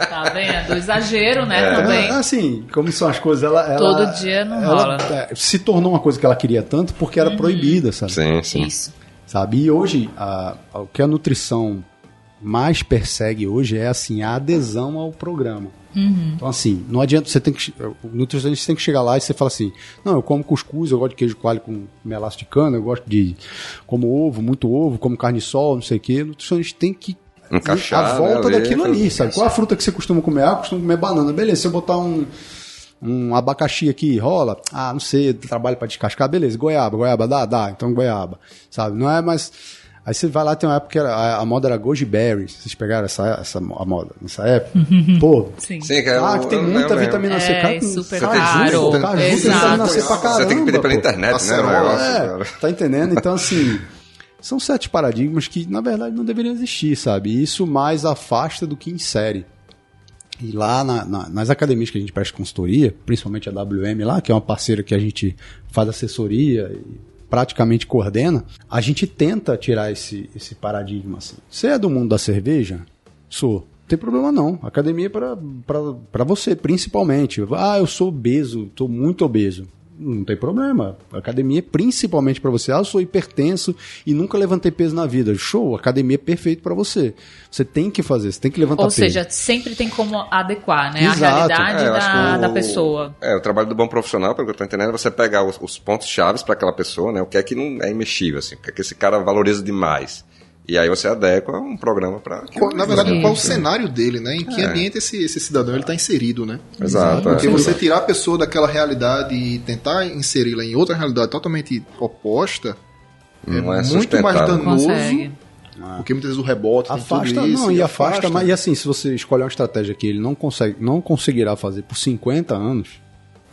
Tá vendo? Exagero, né? É. Também. Ela, assim, como são as coisas, ela. ela- Todo dia não ela, rola. Uhum. é, se tornou uma coisa que ela queria tanto porque era proibida, sabe? Sim, sim. Isso. Sabe? E hoje, a- a- o que a nutrição mais persegue hoje é assim a adesão ao programa. Então assim, não adianta você tem que o nutricionista tem que chegar lá e você fala assim, não, eu como cuscuz, eu gosto de queijo coalho com melaço de cana, eu gosto de como ovo, muito ovo, como carne de sol, não sei o quê. O nutricionista tem que Encaixar, a volta né, daquilo ali, sabe? Qual a fruta que você costuma comer? Ah, eu costumo comer banana. Beleza, se eu botar um um abacaxi aqui, rola? Ah, não sei, trabalho pra descascar, beleza. Goiaba, goiaba, dá, dá, então goiaba, sabe? Não é mais. Aí você vai lá, tem uma época que era, a, a moda era goji berry. Vocês pegaram essa, essa a moda nessa época? Pô, Sim. Sim, que é ah, que tem eu muita vitamina C. É, Cara, super caro. pô, Caju tem Exato. vitamina C pra caramba. Você tem que pedir pela pô. internet, né? negócio, É, cara. tá entendendo? Então, assim, são certos paradigmas que, na verdade, não deveriam existir, sabe? E isso mais afasta do que insere. E lá na- na- nas academias que a gente presta consultoria, principalmente a WM lá, que é uma parceira que a gente faz assessoria e praticamente coordena, a gente tenta tirar esse, esse paradigma assim. Você é do mundo da cerveja? Sou. Não tem problema não. Academia é para você, principalmente. Ah, eu sou obeso, tô muito obeso. Não tem problema. Academia é principalmente para você. Ah, eu sou hipertenso e nunca levantei peso na vida. Show, academia é perfeito para você. Você tem que fazer, você tem que levantar Ou peso. seja, sempre tem como adequar, né? Exato. A realidade É, da, o- da pessoa. É, o trabalho do bom profissional, pelo que eu tô entendendo, é você pegar os, os pontos chaves para aquela pessoa, né? O que é que não é imexível, assim, o que é que esse cara valoriza demais. E aí você adequa um programa para. Qual- Na verdade, Isso. qual o cenário dele, né? Em que É. ambiente esse, esse cidadão está inserido, né? Exato. Porque é. você tirar a pessoa daquela realidade e tentar inseri-la em outra realidade totalmente oposta Não é muito mais danoso. Consegue. Porque muitas vezes o rebote Afasta, tudo isso. não, e afasta, mas e assim, se você escolher uma estratégia que ele não consegue, não conseguirá fazer por 50 anos,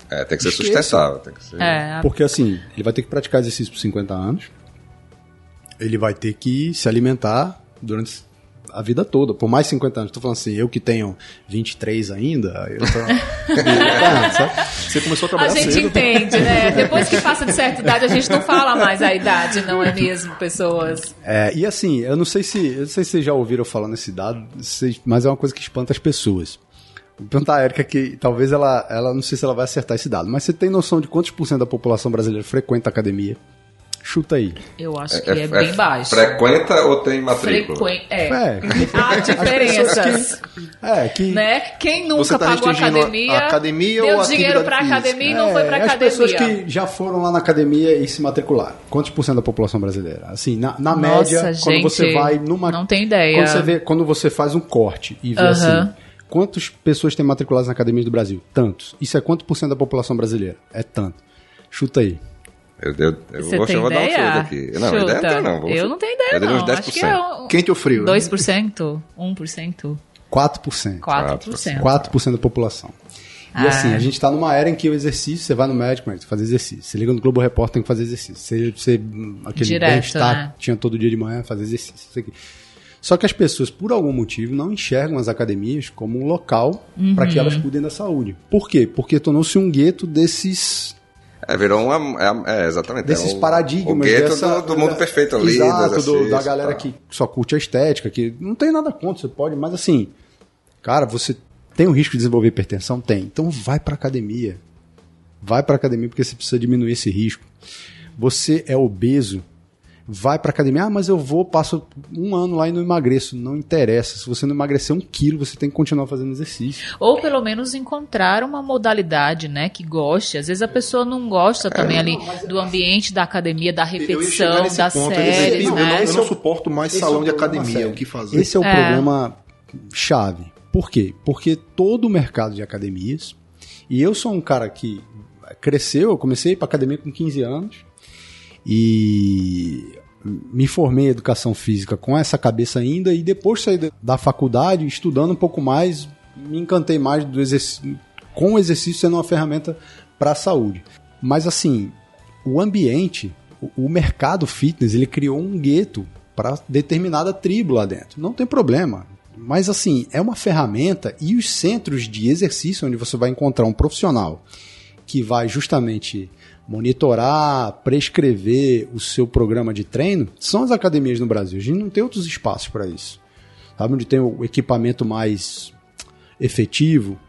É, tem que ser Esqueça. sustentável. Tem que ser... É, Porque assim, ele vai ter que praticar exercício por 50 anos. Ele vai ter que se alimentar durante a vida toda, por mais 50 anos. Tô falando assim, eu que tenho 23 ainda, eu tô. Você começou a A trabalhar gente cedo. entende, né? Depois que passa de certa idade, a gente não fala mais a idade, não é mesmo, pessoas? É, e assim, eu não sei se. Eu não sei se vocês já ouviram falando esse dado, mas é uma coisa que espanta as pessoas. Vou perguntar a Erika que talvez ela, ela. Não sei se ela vai acertar esse dado, mas você tem noção de quantos por cento da população brasileira frequenta a academia? Chuta aí. Eu acho que é, bem baixo. Frequenta ou tem matrícula? Frequen- É. É, Há diferenças. é que. Né? Quem nunca tá pagou academia, a academia deu dinheiro física? academia e não É, foi pra as academia. pessoas que já foram lá na academia e se matricularam. Quantos por cento da população brasileira? Assim, na, na Nossa, média, quando gente, você vai numa. não tenho ideia. Quando você, vê, quando você faz um corte e vê Aham. assim. Quantas pessoas têm matriculadas na academia do Brasil? Tantos. Isso é quanto por cento da população brasileira? É tanto. Chuta aí. Eu, eu, eu Você vou, dar um ideia? chute aqui. Não, Chuta. ideia não tem, não. Vou- Eu não tenho ideia, eu não. uns Acho que é um, Quente ou frio? né? 2%, 1%, 4%. 4%. 4% da população. E Ah. assim, a gente tá numa era em que o exercício, você vai no médico, mas tem que fazer exercício. Você liga no Globo Repórter, tem que fazer exercício. Você, você aquele bem-estar né? que tinha todo dia de manhã, fazer exercício. isso aqui. Só que as pessoas, por algum motivo, não enxergam as academias como um local para Uhum. que elas cuidem da saúde. Por quê? Porque tornou-se um gueto desses É, virou uma. É, é, exatamente. desses é o- paradigmas. O dessa- do, do mundo da- perfeito ali. Exato, do- exercício, da galera tá. que só curte a estética, que não tem nada contra, você pode, mas assim, cara, você tem o risco de desenvolver hipertensão? Tem. Então vai pra academia. Vai pra academia porque você precisa diminuir esse risco. Você é obeso, vai pra academia. Ah, mas eu vou, passo um ano lá e não emagreço. Não interessa. Se você não emagrecer um quilo, você tem que continuar fazendo exercício. Ou pelo menos encontrar uma modalidade, né, que goste. Às vezes a pessoa não gosta também ali do ambiente da academia, da Eu repetição, das ponto, eu eu, né? não, eu Esse não é o- suporto mais Esse salão é de problema academia, o que fazer? Esse é o É. problema chave. Por quê? Porque todo o mercado de academias, e eu sou um cara que cresceu, eu comecei para academia com 15 anos e me formei em educação física com essa cabeça ainda e depois saí da- da faculdade estudando um pouco mais, me encantei mais do exercício, com o exercício sendo uma ferramenta para a saúde. Mas assim, o ambiente, o mercado fitness, ele criou um gueto para determinada tribo lá dentro. Não tem problema. Mas assim, é uma ferramenta e os centros de exercício onde você vai encontrar um profissional que vai justamente monitorar, prescrever o seu programa de treino, são as academias no Brasil. A gente não tem outros espaços para isso. Sabe onde tem o equipamento mais efetivo,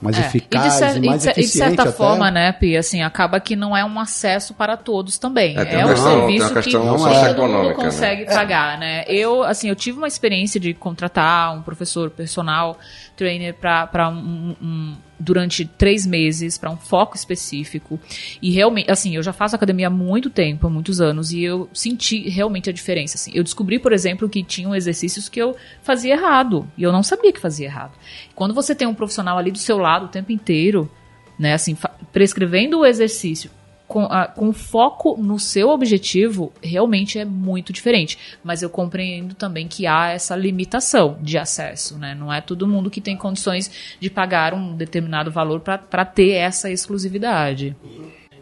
mais É, eficaz, e cer- e mais e de cer- e de eficiente certa até. forma, né, Pia, assim, acaba que não é um acesso para todos também. É, É, um questão- serviço que todo mundo socioeconômica, né? consegue pagar, né? Eu, assim, eu tive uma experiência de contratar um professor personal trainer para um, um- durante três meses para um foco específico e realmente, assim, eu já faço academia há muito tempo, há muitos anos e eu senti realmente a diferença. Assim, eu descobri, por exemplo, que tinham exercícios que eu fazia errado e eu não sabia que fazia errado. Quando você tem um profissional ali do seu lado o tempo inteiro, né, assim, prescrevendo o exercício com, a- com foco no seu objetivo, realmente é muito diferente. Mas eu compreendo também que há essa limitação de acesso, né? Não é todo mundo que tem condições de pagar um determinado valor para ter essa exclusividade.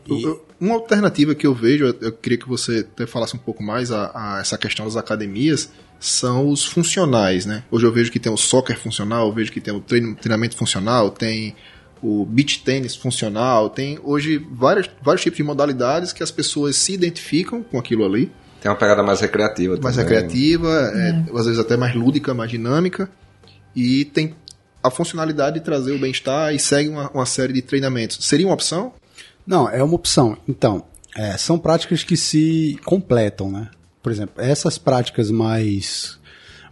Eu- Uma alternativa que eu vejo, eu- eu queria que você até falasse um pouco mais a, a essa questão das academias, são os funcionais, né? Hoje eu vejo que tem o soccer funcional, eu vejo que tem o treino- treinamento funcional, tem o beach tênis funcional, tem hoje vários, vários tipos de modalidades que as pessoas se identificam com aquilo ali, Tem uma pegada mais recreativa mais também. recreativa, é, às vezes até mais lúdica, mais dinâmica. e tem a funcionalidade de trazer o bem-estar e segue uma, uma série de treinamentos. Seria uma opção? Não, é uma opção. Então, é, são práticas que se completam, né? Por exemplo, essas práticas mais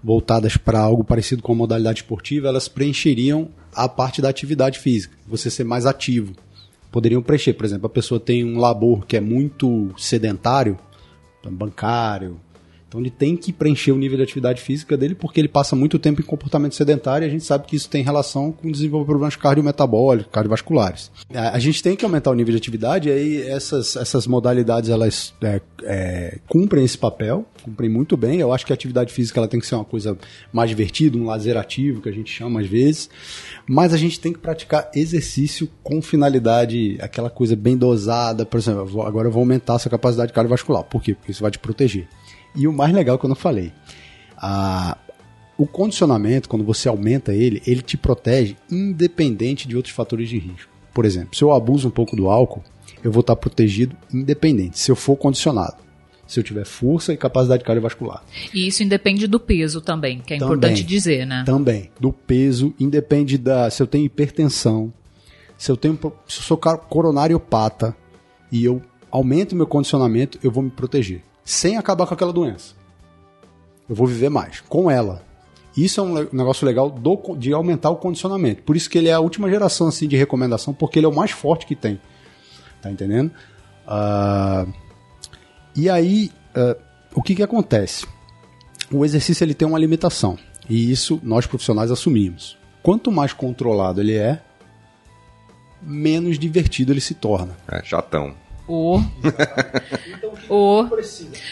voltadas para algo parecido com a modalidade esportiva, elas preencheriam a parte da atividade física, você ser mais ativo. Poderiam preencher, por exemplo, a pessoa tem um labor que é muito sedentário, bancário, então ele tem que preencher o nível de atividade física dele porque ele passa muito tempo em comportamento sedentário e a gente sabe que isso tem relação com desenvolver problemas cardiometabólicos, cardiovasculares. A, gente tem que aumentar o nível de atividade e aí essas, essas modalidades elas é, é, cumprem esse papel, cumprem muito bem. Eu acho que a atividade física ela tem que ser uma coisa mais divertida, um lazer ativo que a gente chama às vezes, mas a gente tem que praticar exercício com finalidade, aquela coisa bem dosada. Por exemplo, agora eu vou aumentar a sua capacidade cardiovascular. Por quê? Porque isso vai te proteger. E o mais legal que eu não falei, a, o condicionamento, quando você aumenta ele, ele te protege independente de outros fatores de risco. Por exemplo, se eu abuso um pouco do álcool, eu vou estar protegido independente, se eu for condicionado. Se eu tiver força e capacidade cardiovascular. E isso independe do peso também, que é também, importante dizer, né? Também. Do peso, independe da. Se eu tenho hipertensão, se eu tenho. Se eu sou coronariopata e eu aumento meu condicionamento, eu vou me proteger sem acabar com aquela doença. Eu vou viver mais com ela. Isso é um negócio legal do, de aumentar o condicionamento. Por isso que ele é a última geração assim, de recomendação, porque ele é o mais forte que tem. Tá entendendo? Uh, e aí, uh, o que, que acontece? O exercício ele tem uma limitação. E isso nós profissionais assumimos. Quanto mais controlado ele é, menos divertido ele se torna. É, chatão. O. o.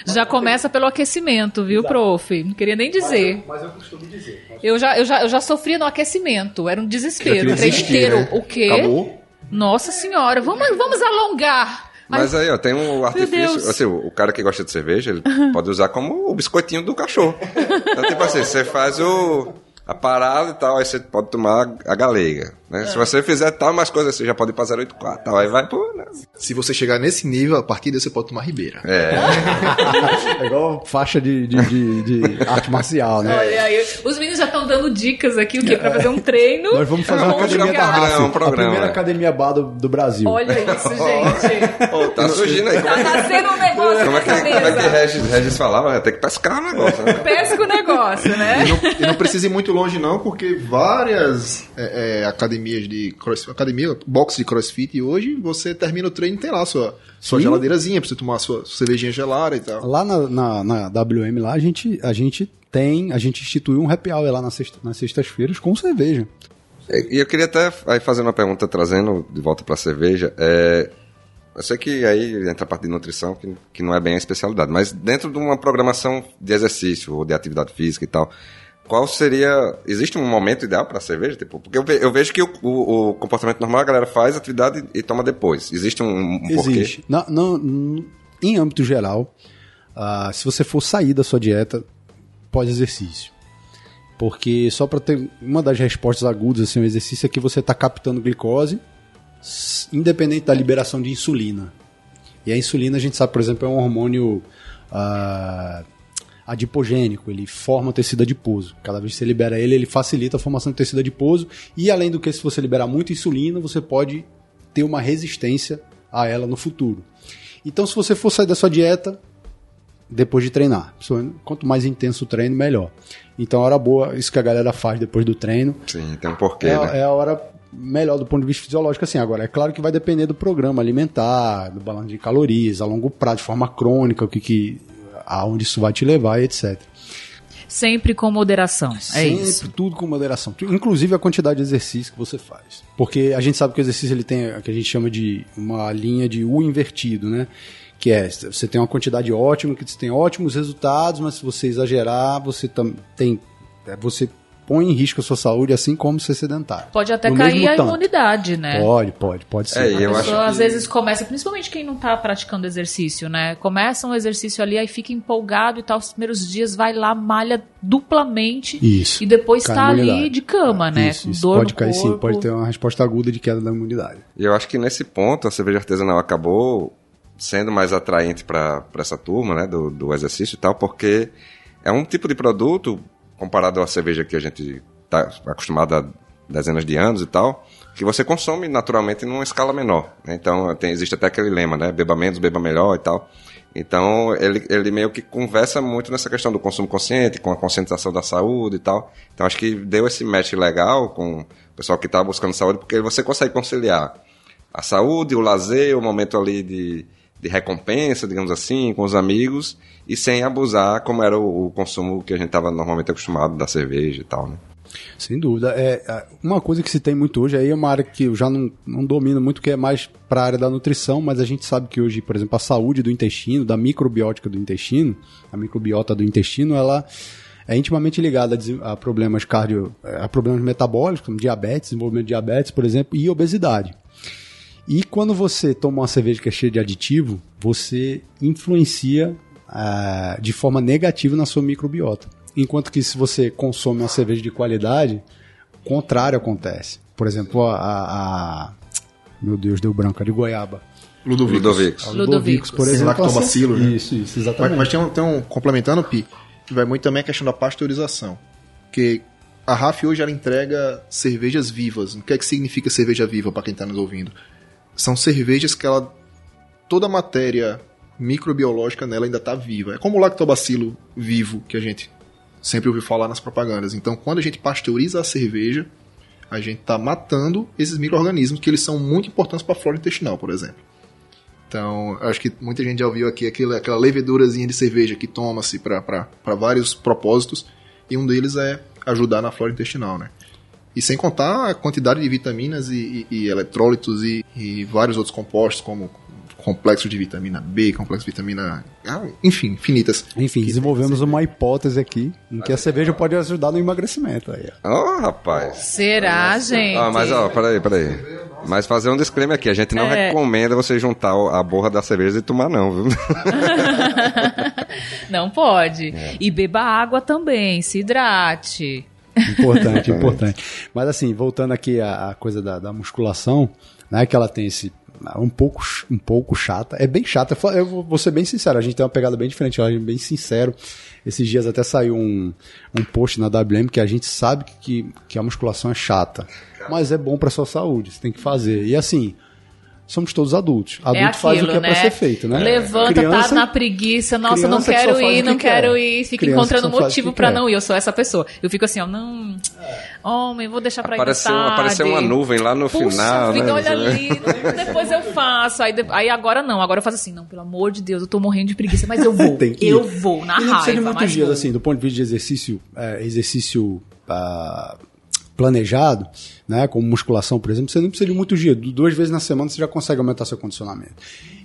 Já começa pelo aquecimento, viu, prof? Não queria nem dizer. Mas eu, costumo dizer. Eu já, eu, já, eu já sofria no aquecimento. Era um desespero. O treino inteiro. Né? O quê? Acabou? Nossa senhora, vamos, vamos alongar. Mas aí, ó, tem um artifício. Assim, o cara que gosta de cerveja, ele pode usar como o biscoitinho do cachorro. Então, tipo assim, você faz o a parada e tal, aí você pode tomar a galega. Né? É. Se você fizer tal, mais coisas, você já pode ir pra 084, tal, aí vai pro... Né? Se você chegar nesse nível, a partir daí você pode tomar Ribeira. É. é igual faixa de, de, de, de, arte marcial, né? Olha aí, os meninos já estão dando dicas aqui, o quê? Pra fazer um treino. Nós vamos fazer uma academia da raça, um programa, a primeira academia bar do, do, Brasil. Olha isso, gente. oh, tá surgindo aí. Tá nascendo um negócio como é que, como é que Regis, Regis falava? Tem que pescar o negócio. Né? Pesca o negócio, né? E não, e não precisa ir muito longe não, porque várias é, é, academias de crossfit, academia, box de crossfit, e hoje você termina o treino e tem lá sua, sua geladeirazinha pra você tomar sua cervejinha gelada e tal. Lá na, na, na WM, lá a gente, a gente tem, a gente instituiu um happy hour lá nas, sexta, nas sextas-feiras com cerveja. E eu queria até aí fazer uma pergunta trazendo de volta para a cerveja. É, eu sei que aí entra a parte de nutrição, que, que não é bem a especialidade, mas dentro de uma programação de exercício ou de atividade física e tal, qual seria. Existe um momento ideal para cerveja? Tipo, porque eu, ve, eu vejo que o, o, o, comportamento normal a galera faz atividade e, e toma depois. Existe um, um Existe. Não, não, em âmbito geral, uh, se você for sair da sua dieta pós-exercício. Porque só para ter uma das respostas agudas assim, o exercício é que você está captando glicose, independente da liberação de insulina. E a insulina, a gente sabe, por exemplo, é um hormônio uh, adipogênico, ele forma tecido adiposo. Cada vez que você libera ele, ele facilita a formação de tecido adiposo. E além do que, se você liberar muita insulina, você pode ter uma resistência a ela no futuro. Então, se você for sair da sua dieta depois de treinar, quanto mais intenso o treino, melhor. Então, a hora boa, isso que a galera faz depois do treino. Sim, tem um porquê. É, né? é a hora melhor do ponto de vista fisiológico, assim. Agora, é claro que vai depender do programa alimentar, do balanço de calorias, a longo prazo, de forma crônica, o que, que aonde isso vai te levar e etc. Sempre com moderação, é Sempre, isso. tudo com moderação. Inclusive a quantidade de exercício que você faz. Porque a gente sabe que o exercício ele tem o que a gente chama de uma linha de U invertido, né? Que é, você tem uma quantidade ótima, que você tem ótimos resultados, mas se você exagerar, você tem, é, você põe em risco a sua saúde, assim como ser sedentário. Pode até no cair a tanto. imunidade, né? Pode, pode, pode ser. É, a eu pessoa, às que... vezes começa, principalmente quem não está praticando exercício, né? Começa um exercício ali, aí fica empolgado e tal, os primeiros dias vai lá, malha duplamente isso. e depois está ali de cama, né? Isso, isso. pode cair corpo. sim, pode ter uma resposta aguda de queda da imunidade. E eu acho que nesse ponto a cerveja artesanal acabou sendo mais atraente para essa turma, né, do, do exercício e tal, porque é um tipo de produto comparado à cerveja que a gente está acostumado há dezenas de anos e tal, que você consome naturalmente numa escala menor. Né? Então, tem, existe até aquele lema, né? Beba menos, beba melhor e tal. Então, ele, ele meio que conversa muito nessa questão do consumo consciente, com a conscientização da saúde e tal. Então, acho que deu esse match legal com o pessoal que está buscando saúde, porque você consegue conciliar a saúde, o lazer, o momento ali de, de recompensa, digamos assim, com os amigos, e sem abusar como era o, o consumo que a gente estava normalmente acostumado da cerveja e tal, né? Sem dúvida. É, uma coisa que se tem muito hoje, aí é uma área que eu já não, não domino muito, que é mais para a área da nutrição, mas a gente sabe que hoje, por exemplo, a saúde do intestino, da microbiótica do intestino, a microbiota do intestino, ela é intimamente ligada a, problemas cardio, a problemas metabólicos, como diabetes, desenvolvimento de diabetes, por exemplo, e obesidade. E quando você toma uma cerveja que é cheia de aditivo, você influencia uh, de forma negativa na sua microbiota. Enquanto que se você consome uma cerveja de qualidade, o contrário acontece. Por exemplo, a, a meu Deus, deu branco, a de goiaba. Ludovicos. Ludovicos, Ludovicos por exemplo. Lactobacilo, né? Isso, isso, exatamente. Mas, mas tem, um, tem um, complementando, Pi, que vai muito também a questão da pasteurização. Porque a RAF hoje ela entrega cervejas vivas. O que é que significa cerveja viva para quem está nos ouvindo? São cervejas que ela toda a matéria microbiológica nela ainda está viva. É como o lactobacilo vivo que a gente sempre ouviu falar nas propagandas. Então, quando a gente pasteuriza a cerveja, a gente está matando esses micro-organismos que eles são muito importantes para a flora intestinal, por exemplo. Então, acho que muita gente já ouviu aqui aquela, aquela levedurazinha de cerveja que toma-se para vários propósitos, e um deles é ajudar na flora intestinal, né? E sem contar a quantidade de vitaminas e, e, e eletrólitos e, e, vários outros compostos, como complexo de vitamina B, complexo de vitamina. Enfim, infinitas. Enfim, desenvolvemos uma hipótese aqui em que a cerveja pode ajudar no emagrecimento. Aí. Oh, rapaz. Será, gente? Ah, mas ó, peraí, peraí. Mas fazer um disclaimer aqui, a gente não é... recomenda você juntar a borra da cerveja e tomar, não, viu? não pode. É. E beba água também, se hidrate. Importante, importante. Mas assim, voltando aqui à, à coisa da, da musculação, né, que ela tem esse um pouco, um pouco chata. É bem chata. Eu vou ser bem sincero, a gente tem uma pegada bem diferente, acho bem sincero. Esses dias até saiu um, um post na WM que a gente sabe que, que a musculação é chata, mas é bom para sua saúde, você tem que fazer. E assim, somos todos adultos. Adulto é aquilo, faz o que é né? para ser feito, né? Levanta, tá criança, tá na preguiça, nossa, não quero ir, não quero ir, fica criança encontrando motivo para não ir. Eu sou essa pessoa. Eu fico assim, ó, não, homem, vou deixar para ir apareceu, apareceu uma nuvem lá no Puxa, final, vida, né? olha ali, depois eu faço. Aí, aí agora não, agora eu faço assim, não, pelo amor de Deus, eu tô morrendo de preguiça, mas eu vou. eu vou, na e não raiva. Não precisa de muitos dias, vou. assim, do ponto de vista de exercício, é, exercício... Uh, planejado, né, como musculação, por exemplo, você não precisa de muito dia. Duas vezes na semana você já consegue aumentar seu condicionamento.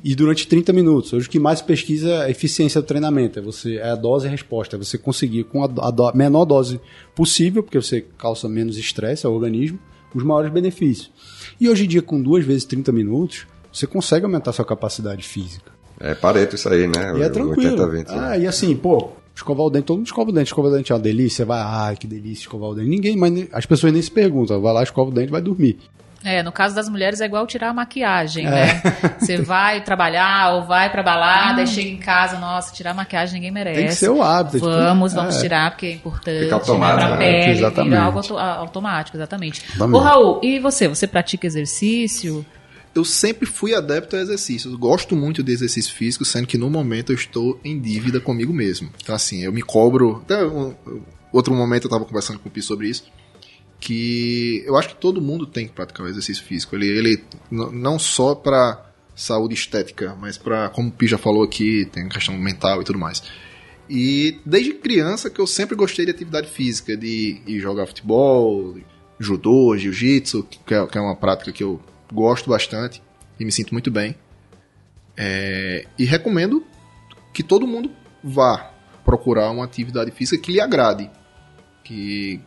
E durante 30 minutos. Hoje o que mais pesquisa é a eficiência do treinamento. É, você, é a dose e a resposta. É você conseguir, com a, a do, menor dose possível, porque você causa menos estresse ao organismo, os maiores benefícios. E hoje em dia, com duas vezes 30 minutos, você consegue aumentar sua capacidade física. É pareto isso aí, né? E é tranquilo. 80, 20, ah, e assim, pô, Escovar o dente, todo mundo escova o dente. Escova o dente é uma delícia, vai, ai, que delícia escovar o dente. Ninguém, mas as pessoas nem se perguntam. Vai lá, escova o dente vai dormir. É, no caso das mulheres é igual tirar a maquiagem, é. né? Você vai trabalhar ou vai pra balada e chega em casa, nossa, tirar a maquiagem ninguém merece. Tem que ser o hábito. Vamos, tipo, vamos é. tirar porque é importante. Fica automático. Né, pra pele, exatamente. algo automático, exatamente. Ô Raul, e você? Você pratica exercício? Eu sempre fui adepto a exercícios. Gosto muito de exercício físico, sendo que no momento eu estou em dívida comigo mesmo. Então, assim, eu me cobro. Até um, outro momento eu estava conversando com o Pi sobre isso. Que eu acho que todo mundo tem que praticar o exercício físico. Ele, ele não só para saúde estética, mas para, como o Pi já falou aqui, tem questão mental e tudo mais. E desde criança que eu sempre gostei de atividade física, de ir jogar futebol, judô, jiu-jitsu, que é, que é uma prática que eu gosto bastante e me sinto muito bem. É, e recomendo que todo mundo vá procurar uma atividade física que lhe agrade. Que,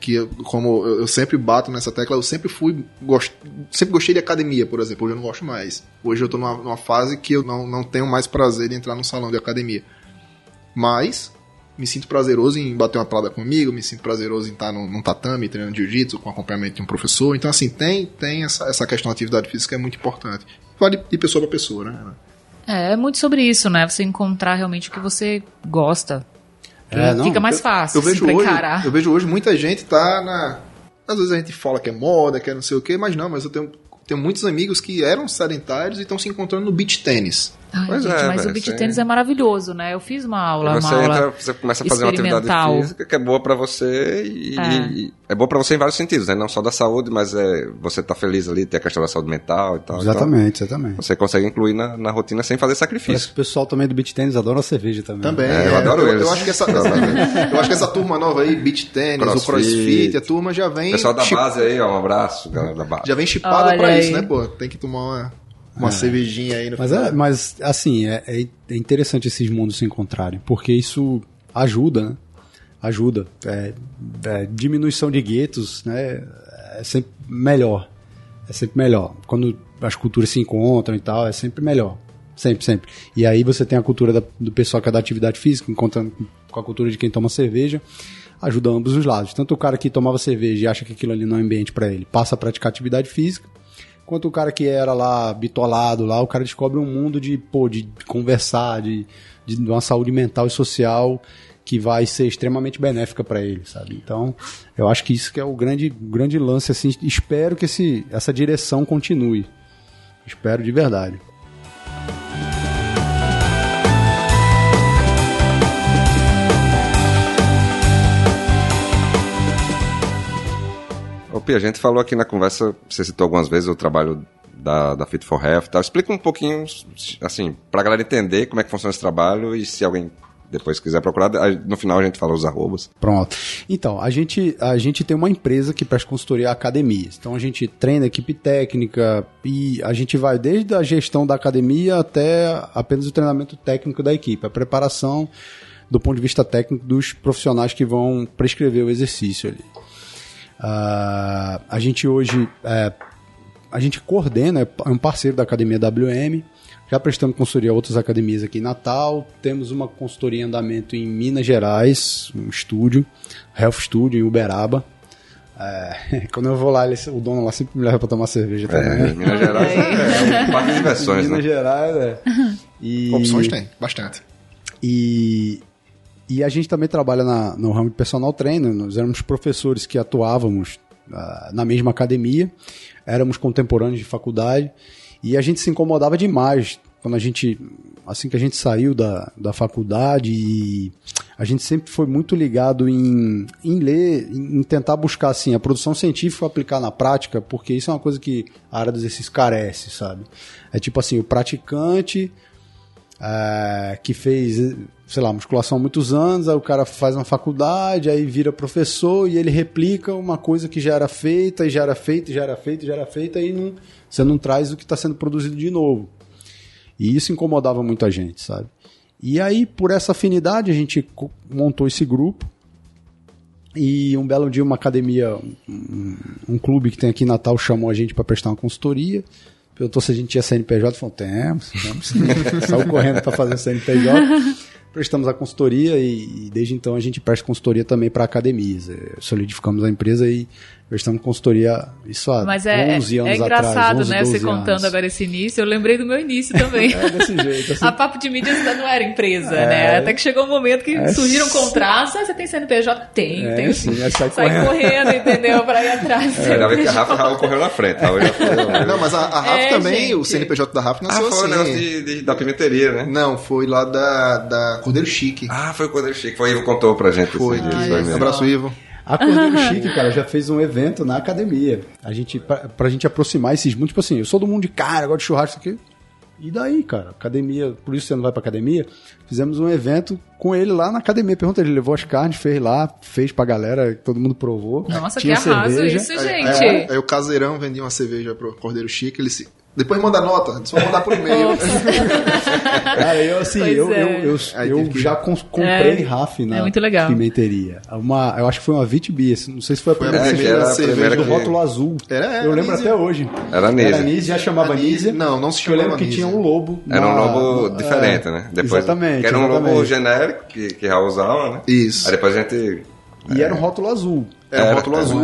que como eu sempre bato nessa tecla, eu sempre fui gost, sempre gostei de academia, por exemplo, hoje eu não gosto mais. Hoje eu estou numa, numa, fase que eu não, não tenho mais prazer de entrar no salão de academia. Mas me sinto prazeroso em bater uma prada comigo, me sinto prazeroso em estar num, num tatame, treinando jiu-jitsu, com acompanhamento de um professor. Então, assim, tem, tem essa, essa questão da atividade física é muito importante. Vale de pessoa para pessoa, né? É, é muito sobre isso, né? Você encontrar realmente o que você gosta. É, não, Fica mais Eu- fácil eu vejo assim, pra hoje, encarar. Eu vejo hoje muita gente tá na. Às vezes a gente fala que é moda, que é não sei o quê, mas não, mas eu tenho, tenho muitos amigos que eram sedentários e estão se encontrando no beach tênis. Ai, Pois gente, é, mas velho, o beach você- tênis é maravilhoso, né? Eu fiz uma aula, você, uma aula entra, você começa a fazer uma atividade experimental. física que é boa pra você e É. e- é boa pra você em vários sentidos, né? Não só da saúde, mas é você tá feliz ali, tem a questão da saúde mental e tal. Exatamente, Então, exatamente. você consegue incluir na, na rotina sem fazer Parece que sacrifício. o pessoal também do beat tênis adora a cerveja também. Também. É, eu adoro eu, eles. eu acho que essa, eu acho que essa turma nova aí, beach tênis, o Crossfit. crossfit, a turma já vem. Pessoal da chip- base aí, ó, um abraço, galera da base. Já vem chipada pra aí. isso, né, pô? Tem que tomar uma, uma cervejinha aí no Mas, final. é, mas assim, é, é- é interessante esses mundos se encontrarem, porque isso ajuda, né? Ajuda. É, é, diminuição de guetos, né? É sempre melhor. É sempre melhor. Quando as culturas se encontram e tal, é sempre melhor. Sempre, sempre. E aí você tem a cultura da- do pessoal que é da atividade física, encontrando com a cultura de quem toma cerveja, ajuda ambos os lados. Tanto o cara que tomava cerveja e acha que aquilo ali não é ambiente para ele, passa a praticar atividade física, quanto o cara que era lá bitolado lá, o cara descobre um mundo de, pô, de conversar, de, de uma saúde mental e social que vai ser extremamente benéfica para ele, sabe? Então, eu acho que isso que é o grande, grande lance, assim, espero que esse, essa direção continue. Espero de verdade. A gente falou aqui na conversa, você citou algumas vezes o trabalho da, da Fit for Health tal. Explica um pouquinho, assim, pra galera entender como é que funciona esse trabalho e se alguém depois quiser procurar, a- no final a gente fala os arrobas. Pronto. Então, a gente, a gente tem uma empresa que presta consultoria a academias. Então, a gente treina equipe técnica e a gente vai desde a gestão da academia até apenas o treinamento técnico da equipe, a preparação do ponto de vista técnico dos profissionais que vão prescrever o exercício ali. Ah, a gente hoje é, a gente coordena, é um parceiro da Academia WM. Já prestamos consultoria a outras academias aqui em Natal. Temos uma consultoria em andamento em Minas Gerais, um estúdio, Health Studio em Uberaba. É, quando eu vou lá, ele- o dono lá sempre me leva para tomar cerveja É, também. Minas Gerais é um parque de diversões, Minas né? Gerais, é. E, Opções tem, bastante. e, e a gente também trabalha na- no ramo de personal trainer. Nós éramos professores que atuávamos ah, na mesma academia, éramos contemporâneos de faculdade e a gente se incomodava demais quando a gente, assim que a gente saiu da, da faculdade e a gente sempre foi muito ligado em, em ler, em, tentar buscar assim a produção científica aplicar na prática, porque isso é uma coisa que a área do exercício carece, sabe? É tipo assim, o praticante é, que fez, sei lá, musculação há muitos anos, aí o cara faz uma faculdade, aí vira professor e ele replica uma coisa que já era feita, e já era feita, e já era feita, e já era feita, e não, você não traz o que está sendo produzido de novo. E isso incomodava muito a gente, sabe? E aí, por essa afinidade, a gente montou esse grupo. E um belo dia, uma academia, um, um clube que tem aqui em Natal chamou a gente para prestar uma consultoria. Perguntou se a gente tinha CNPJ. Falou, temos, temos. Saiu correndo para fazer CNPJ. Prestamos a consultoria e, e desde então a gente presta consultoria também para academias. É, Solidificamos a empresa e prestamos consultoria isso há Mas é, 11 é anos engraçado, atrás. 11, né? Você 12 contando anos. agora esse início. Eu lembrei do meu início também. É desse jeito. Assim, A Papo de Mídias ainda não era empresa, É. né? Até que chegou um momento que É. surgiram contratos. Ah, você tem CNPJ? Tem, É, tem sim, aí sai Sai correndo. correndo, entendeu? Pra ir atrás. É, já vi que a. Rafa correu na frente. Já foi, Não, mas a, a RAF É, também, gente. o CNPJ da RAF Ah, nasceu foi o assim. negócio de, de- da pimenteria, né? Não, foi lá da, da Cordeiro Chique. Ah, foi quando ele chique. Foi o Ivo contou pra gente. foi. dia, Ah, foi isso. mesmo. Abraço, Ivo. A Cordeiro Chique, cara, já fez um evento na academia. A gente, pra, pra gente aproximar esses mundos, tipo assim, eu sou do mundo de cara, gosto de churrasco, isso aqui. E daí, cara? Academia, por isso você não vai pra academia? Fizemos um evento com ele lá na academia. Pergunta, ele levou as carnes, fez lá, fez pra galera, todo mundo provou. Nossa, Tinha que arraso cerveja. isso, Aí, gente. aí- aí o caseirão vendia uma cerveja pro Cordeiro Chique, ele se... Depois manda nota, só mandar por e-mail. Cara, eu assim, Pois eu, é. eu, eu, Aí eu já comprei É. RAF na É muito legal. pimenteria. Uma, eu acho que foi uma Vitibia, não sei se foi a Foi a primeira É, que primeira era a cerveja primeira do que... rótulo azul. Era- era eu lembro Anísia. até hoje. Era Anísia. Era Anísia, já chamava Anísia. Anísia. Não, não se Que eu lembro chamava que tinha um lobo. Era um lobo diferente, é, né? Depois, exatamente. Que era um lobo genérico que, que Raul usava, né? Isso. Aí depois a gente... E era um rótulo azul. Era um rótulo azul.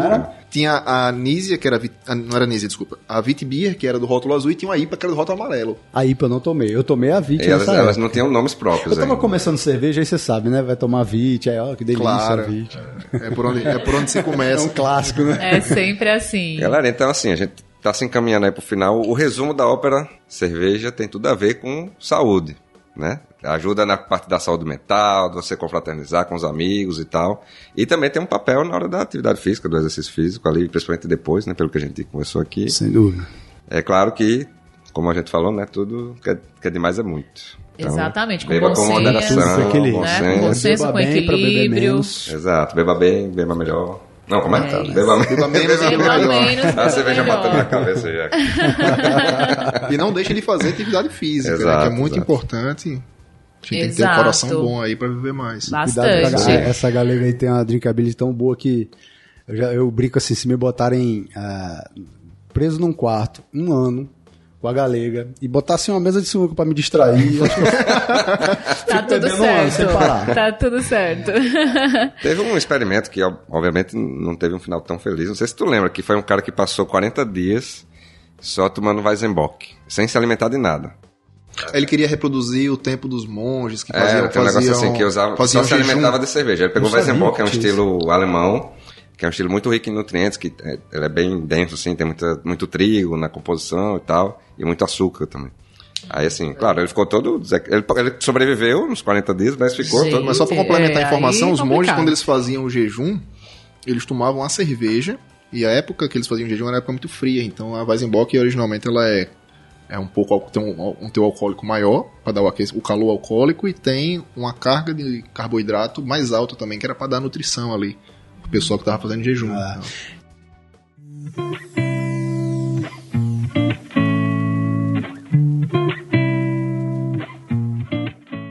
Tinha a Nísia, que era. vit- a- Não era Nísia, desculpa. A Vitbier, que era do rótulo azul, e tinha uma IPA, que era do rótulo amarelo. A IPA eu não tomei. Eu tomei a VIT elas, elas não tinham nomes próprios. Eu tava ainda. começando cerveja, aí você sabe, né? Vai tomar VIT, aí ó, que delícia Claro. a VIT. É por onde, é por onde se É começa. um clássico, né? É sempre assim. Galera, então assim, a gente tá se encaminhando aí pro final. O resumo da ópera cerveja tem tudo a ver com saúde, né? Ajuda na parte da saúde mental, de você confraternizar com os amigos e tal. E também tem um papel na hora da atividade física, do exercício físico ali, principalmente depois, né? Pelo que a gente conversou aqui. Sem dúvida. É claro que, como a gente falou, né? Tudo que é, que é demais é muito. Então, Exatamente, com beba bom com moderação, com equilíbrio. né? senso. Com senso, Beba com bem equilíbrio. Exato, beba bem, beba melhor. Não, como é que tá? isso. Beba, Beba menos Beba beba melhor. menos, A cerveja batendo na cabeça já. E não deixe de fazer atividade física, né, Exato, que é muito exato. importante. A gente tem que ter um Exato. coração bom aí pra viver mais. Cuidado com a Bastante. ga- essa galega aí tem uma drinkability tão boa que eu, já, eu brinco assim, se me botarem ah, preso num quarto um ano com a galega e botassem uma mesa de sinuca pra me distrair, que Tá tudo um ano certo. Tá tudo certo. Teve um experimento que, ob- obviamente, não teve um final tão feliz. Não sei se tu lembra, que foi um cara que passou 40 dias só tomando Weizenbock, sem se alimentar de nada. Ele queria reproduzir o tempo dos monges que É, faziam, tem um negócio faziam, assim que usava, faziam só se jejum. alimentava de cerveja. Ele pegou o Weizenbock, que é um estilo alemão, que é um estilo muito rico em nutrientes, que é, ele é bem denso, assim, tem muita, muito trigo na composição e tal, e muito açúcar também. Aí, assim, claro, ele ficou todo... Ele, ele sobreviveu nos 40 dias, mas ficou Gente. todo... Mas só pra complementar É, a informação, os monges, quando eles faziam o jejum, eles tomavam a cerveja, e a época que eles faziam o jejum era uma época muito fria, então a Weizenbock, originalmente, ela é, é um pouco, tem um, um teu alcoólico maior, para dar o, o calor alcoólico, e tem uma carga de carboidrato mais alta também, que era para dar nutrição ali, pro pessoal que tava fazendo jejum. Ah.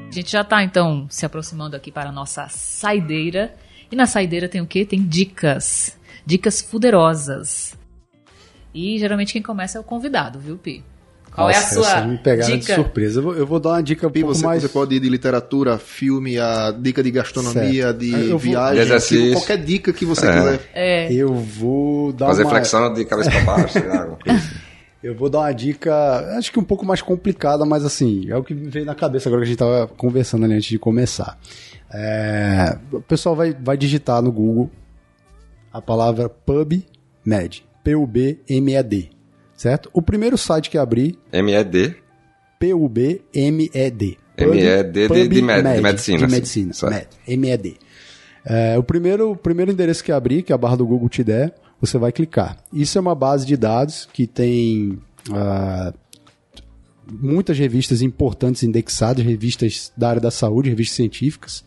A gente já tá, então, se aproximando aqui para a nossa saideira. E na saideira tem o quê? Tem dicas. Dicas fuderosas. E geralmente quem começa é o convidado, viu, Pi? Qual é a Nossa, sua essa me pegaram de dica? surpresa. Eu vou, eu vou dar uma dica um E pouco você, mais... você pode ir de literatura, filme, a dica de gastronomia, Certo. de Eu vou- viagem, De exercício. aquilo, qualquer dica que você É. quiser. É, Eu vou dar Fazer uma... flexão de cabeça pra baixo, alguma coisa assim. Eu vou dar uma dica, acho que um pouco mais complicada, mas assim, é o que me veio na cabeça agora que a gente tava conversando ali antes de começar. É, o pessoal vai, vai digitar no Google a palavra PubMed, P-U-B-M-E-D, certo? O primeiro site que abrir, MED, P-U-B-M-E-D. M-E-D de- de med- de PubMed, medicina, De assim, medicina, certo. med, M-E-D. É, o, primeiro, o primeiro endereço que abrir, que a barra do Google te der, você vai clicar. Isso é uma base de dados que tem ah, muitas revistas importantes indexadas, revistas da área da saúde, revistas científicas.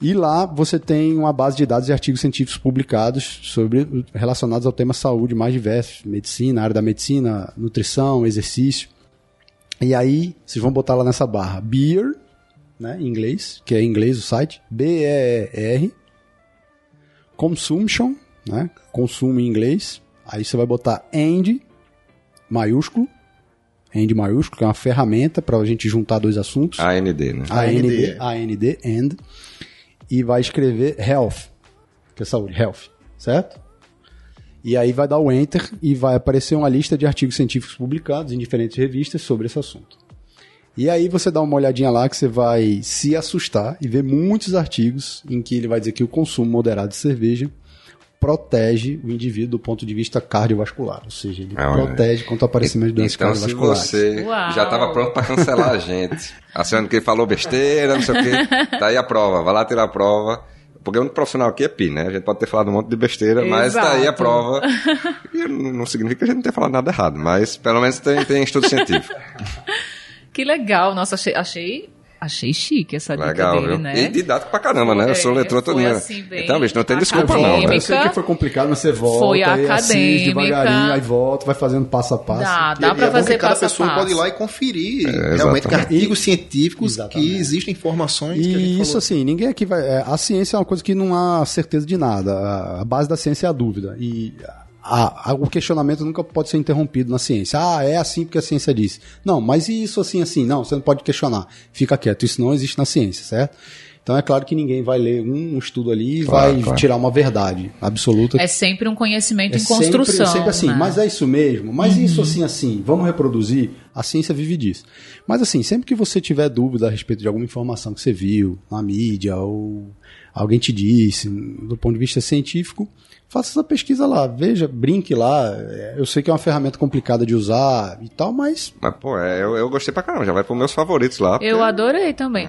E lá você tem uma base de dados e artigos científicos publicados sobre relacionados ao tema saúde mais diversos, medicina, área da medicina, nutrição, exercício. E aí vocês vão botar lá nessa barra beer, né, em inglês, que é em inglês o site, B-E-E-R, consumption, né, consumo em inglês. Aí você vai botar and, maiúsculo, and maiúsculo, que é uma ferramenta para a gente juntar dois assuntos. AND, né? AND, AND, and, e vai escrever health, que é saúde, health, certo? E aí vai dar o enter e vai aparecer uma lista de artigos científicos publicados em diferentes revistas sobre esse assunto. E aí você dá uma olhadinha lá que você vai se assustar e ver muitos artigos em que ele vai dizer que o consumo moderado de cerveja protege o indivíduo do ponto de vista cardiovascular, ou seja, ele Ah, olha. protege contra o aparecimento de doenças Então, se cardiovasculares. você Uau. já estava pronto para cancelar a gente, achando que ele falou besteira, não sei o quê, tá aí a prova, vai lá tirar a prova. Porque o único profissional aqui é Pi, né? A gente pode ter falado um monte de besteira, mas tá aí a Exato. prova. E não não significa que a gente não tenha falado nada errado, mas pelo menos tem, tem estudo científico. que legal. Nossa, achei, achei, achei chique essa dica Legal, dele, viu? né? E didático pra caramba, né? Eu sou leitor foi todinho. assim, bem então, bicho, não tem desculpa não, né? Eu sei que foi complicado, mas você volta Foi e assiste acadêmica. devagarinho, aí volta, vai fazendo passo a passo. Dá, E- dá e pra é bom fazer que cada passo a pessoa passo. pode ir lá e conferir É, realmente artigos científicos Exatamente. que existem informações que a gente E isso falou. assim, ninguém aqui vai. é, A ciência é uma coisa que não há certeza de nada. A- A base da ciência é a dúvida. E a- a- o questionamento nunca pode ser interrompido na ciência. Ah, é assim porque a ciência disse. Não, mas e isso assim, assim? Não, você não pode questionar. Fica quieto. Isso não existe na ciência, certo? Então é claro que ninguém vai ler um estudo ali e Claro, vai claro. tirar uma verdade absoluta. É sempre um conhecimento É em construção. Sempre, sempre assim, né? mas é isso mesmo, mas isso assim, assim, vamos reproduzir. A ciência vive disso. Mas assim, sempre que você tiver dúvida a respeito de alguma informação que você viu na mídia ou alguém te disse, do ponto de vista científico, faça essa pesquisa lá, veja, brinque lá. É, Eu sei que é uma ferramenta complicada de usar e tal, mas Mas, pô, é, eu, eu gostei pra caramba, já vai pros meus favoritos lá. Eu porque- adorei também.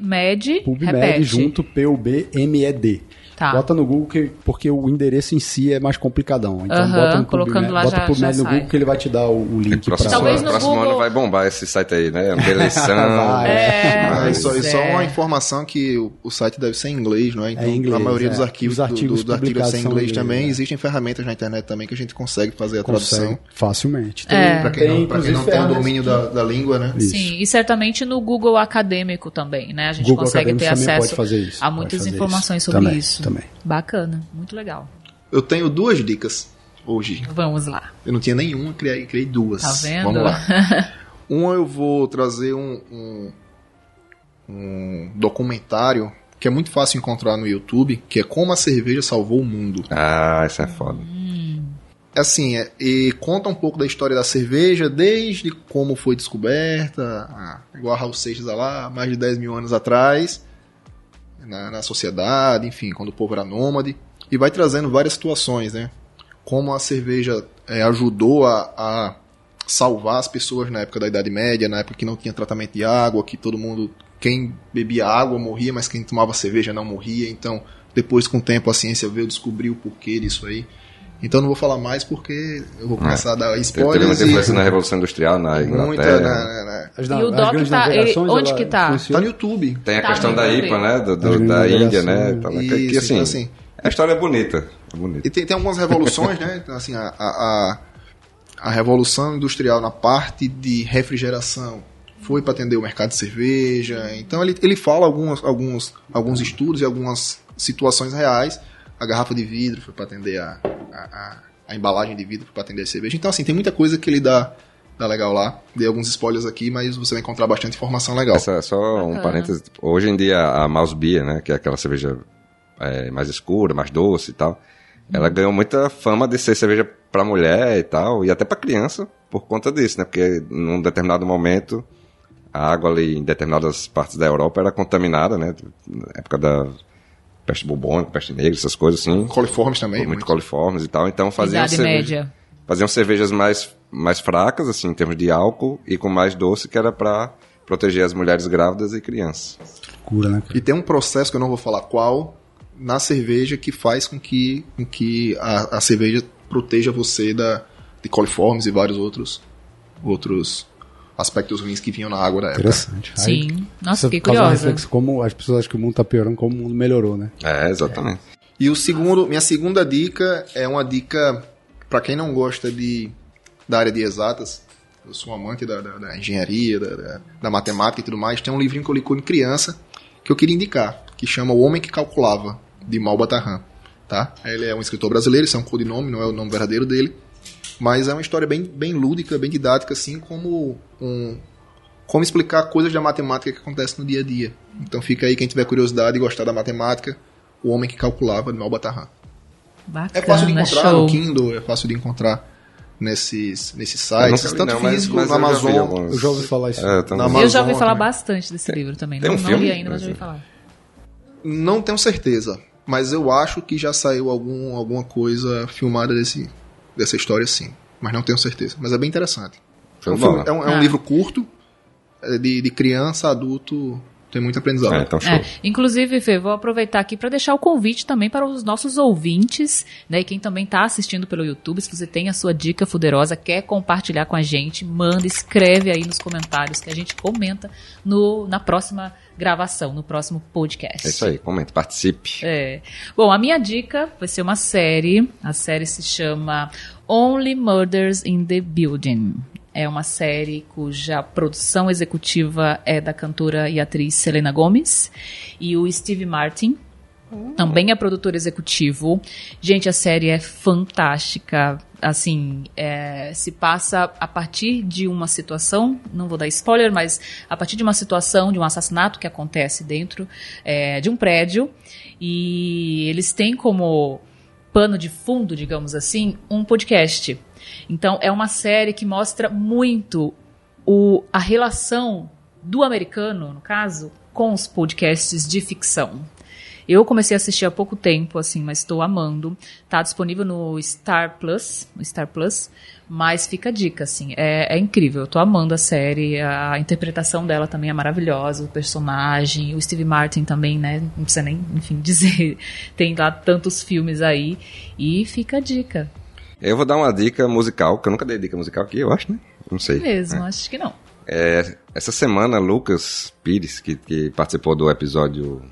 Med, PubMed repete. junto PUBMED. Tá. Bota no Google que, porque o endereço em si é mais complicadão. Então Aham, bota no colocando lá bota já- PubMed já no sai. Google que ele vai te dar o, o link Próximo, para Talvez no próximo Google- ano vai bombar esse site aí, né? Eleição. Vai. É, Ah, e só, pois só é. uma informação que o, o site deve ser em inglês, não é? Então, É inglês, a maioria é. dos arquivos, Os artigos do, do, do artigo ser em inglês também. é. Existem ferramentas na internet também que a gente consegue fazer a Consegue tradução. facilmente. É. Pra quem, Tem, não, pra quem não tem o domínio da, da língua, né? Isso. Sim, e certamente no Google Acadêmico também, né? A gente Google consegue ter Acadêmico acesso pode fazer isso, a muitas informações isso. sobre Também, isso. Também. Bacana, muito legal. Eu tenho duas dicas hoje. Vamos lá. Eu não tinha nenhuma, criei, criei duas. Tá vendo? Vamos lá. Uma eu vou trazer um, um, um documentário que é muito fácil encontrar no YouTube, que é Como a Cerveja Salvou o Mundo. Ah, isso é foda. Assim, é, e conta um pouco da história da cerveja, desde como foi descoberta, igual a Raul Seixas lá, mais de 10 mil anos atrás, na, na sociedade, enfim, quando o povo era nômade, e vai trazendo várias situações, né? Como a cerveja é, ajudou a, a salvar as pessoas na época da Idade Média, na época que não tinha tratamento de água, que todo mundo, quem bebia água morria, mas quem tomava cerveja não morria, então depois com o tempo a ciência veio descobrir o porquê disso aí. Então não vou falar mais porque eu vou começar a dar Teve spoilers muita influência e na Revolução Industrial na Inglaterra. muita na, na- As, E o as Doc tá- ele- onde que tá? Tá no YouTube. Tem a Tá, questão da IPA, né? Do, do- da Índia, né? navegações. Então, que, que, Isso, assim, então, assim, a história é bonita. É bonita. E tem, tem algumas revoluções, né? Então, assim, a, a, a, a revolução industrial na parte de refrigeração foi para atender o mercado de cerveja. Então ele, ele fala algumas, alguns, alguns estudos e algumas situações reais. A garrafa de vidro foi para atender a, a, a, a embalagem de vidro foi para atender a cerveja. Então assim, tem muita coisa que ele dá, dá legal lá. Dei alguns spoilers aqui, mas você vai encontrar bastante informação legal. Essa, é só um parênteses. Hoje em dia, a Mouse Beer, né? Que é aquela cerveja é, mais escura, mais doce e tal. Ela ganhou muita fama de ser cerveja pra mulher e tal, e até pra criança, por conta disso, né? Porque num determinado momento, a água ali em determinadas partes da Europa era contaminada, né? Na época da peste bubônica, peste negra, essas coisas assim. Coliformes também. muito muito. coliformes e tal. Então faziam Idade cerveja- média. faziam cervejas mais, mais fracas, assim, em termos de álcool, e com mais doce, que era pra proteger as mulheres grávidas e crianças. Cura, né? E tem um processo que eu não vou falar qual na cerveja que faz com que, com que a, a cerveja proteja você da, de coliformes e vários outros outros aspectos ruins que vinham na água da época. Interessante. Aí, Sim. Nossa, isso fiquei curiosa. como as pessoas acham que o mundo tá piorando, como o mundo melhorou, né? É, exatamente. E o segundo, minha segunda dica é uma dica para quem não gosta de da área de exatas. Eu sou um amante da, da- da engenharia, da, da- da matemática e tudo mais. Tem um livrinho que eu li quando criança que eu queria indicar, que chama O Homem que Calculava, de Mal Batarran. Tá? Ele é um escritor brasileiro, isso é um codinome, não é o nome verdadeiro dele. Mas é uma história bem, bem lúdica, bem didática, assim como um, como explicar coisas da matemática que acontecem no dia a dia. Então fica aí quem tiver curiosidade e gostar da matemática, O Homem que Calculava, de Mal Batarran. Bacana, É fácil de encontrar show. no Kindle, é fácil de encontrar nesses, nesses sites, tanto não, mas- físico, mas no eu já Amazon. alguns. Eu já ouvi falar isso. É, eu. Na Eu já Amazon ouvi falar também. bastante desse livro também. Tem não, um não filme? li ainda, mas já ouvi falar. Não tenho certeza, mas eu acho que já saiu algum, alguma coisa filmada desse, dessa história sim. Mas não tenho certeza. Mas é bem interessante. É um, bola. é um- é um Ah. livro curto, é de, de criança, adulto, tem muito aprendizado. É, então show. É, inclusive, Fê, vou aproveitar aqui para deixar o convite também para os nossos ouvintes, né? E quem também está assistindo pelo YouTube, se você tem a sua dica fuderosa, quer compartilhar com a gente, manda, escreve aí nos comentários que a gente comenta no, na próxima gravação, no próximo podcast. É isso aí, comenta, participe. É. Bom, a minha dica vai ser uma série. A série se chama Only Murders in the Building. É uma série cuja produção executiva é da cantora e atriz Selena Gomez e o Steve Martin. Também é produtor executivo. Gente, a série é fantástica. assim, é, se passa a partir de uma situação, não vou dar spoiler, mas a partir de uma situação, de um assassinato que acontece dentro é, de um prédio, e eles têm como pano de fundo, digamos assim, um podcast. Então, é uma série que mostra muito o, a relação do americano, no caso, com os podcasts de ficção. Eu comecei a assistir há pouco tempo, assim, mas estou amando. Tá disponível no Star Plus, no Star Plus, mas fica a dica, assim, é, é incrível. Eu tô amando a série, a interpretação dela também é maravilhosa, o personagem, o Steve Martin também, né? Não precisa nem, enfim, dizer. Tem lá tantos filmes aí. E fica a dica. Eu vou dar uma dica musical, que eu nunca dei dica musical aqui, eu acho, né? Não sei. Mesmo, É. acho que não. É, essa semana, Lucas Pires, que, que participou do episódio.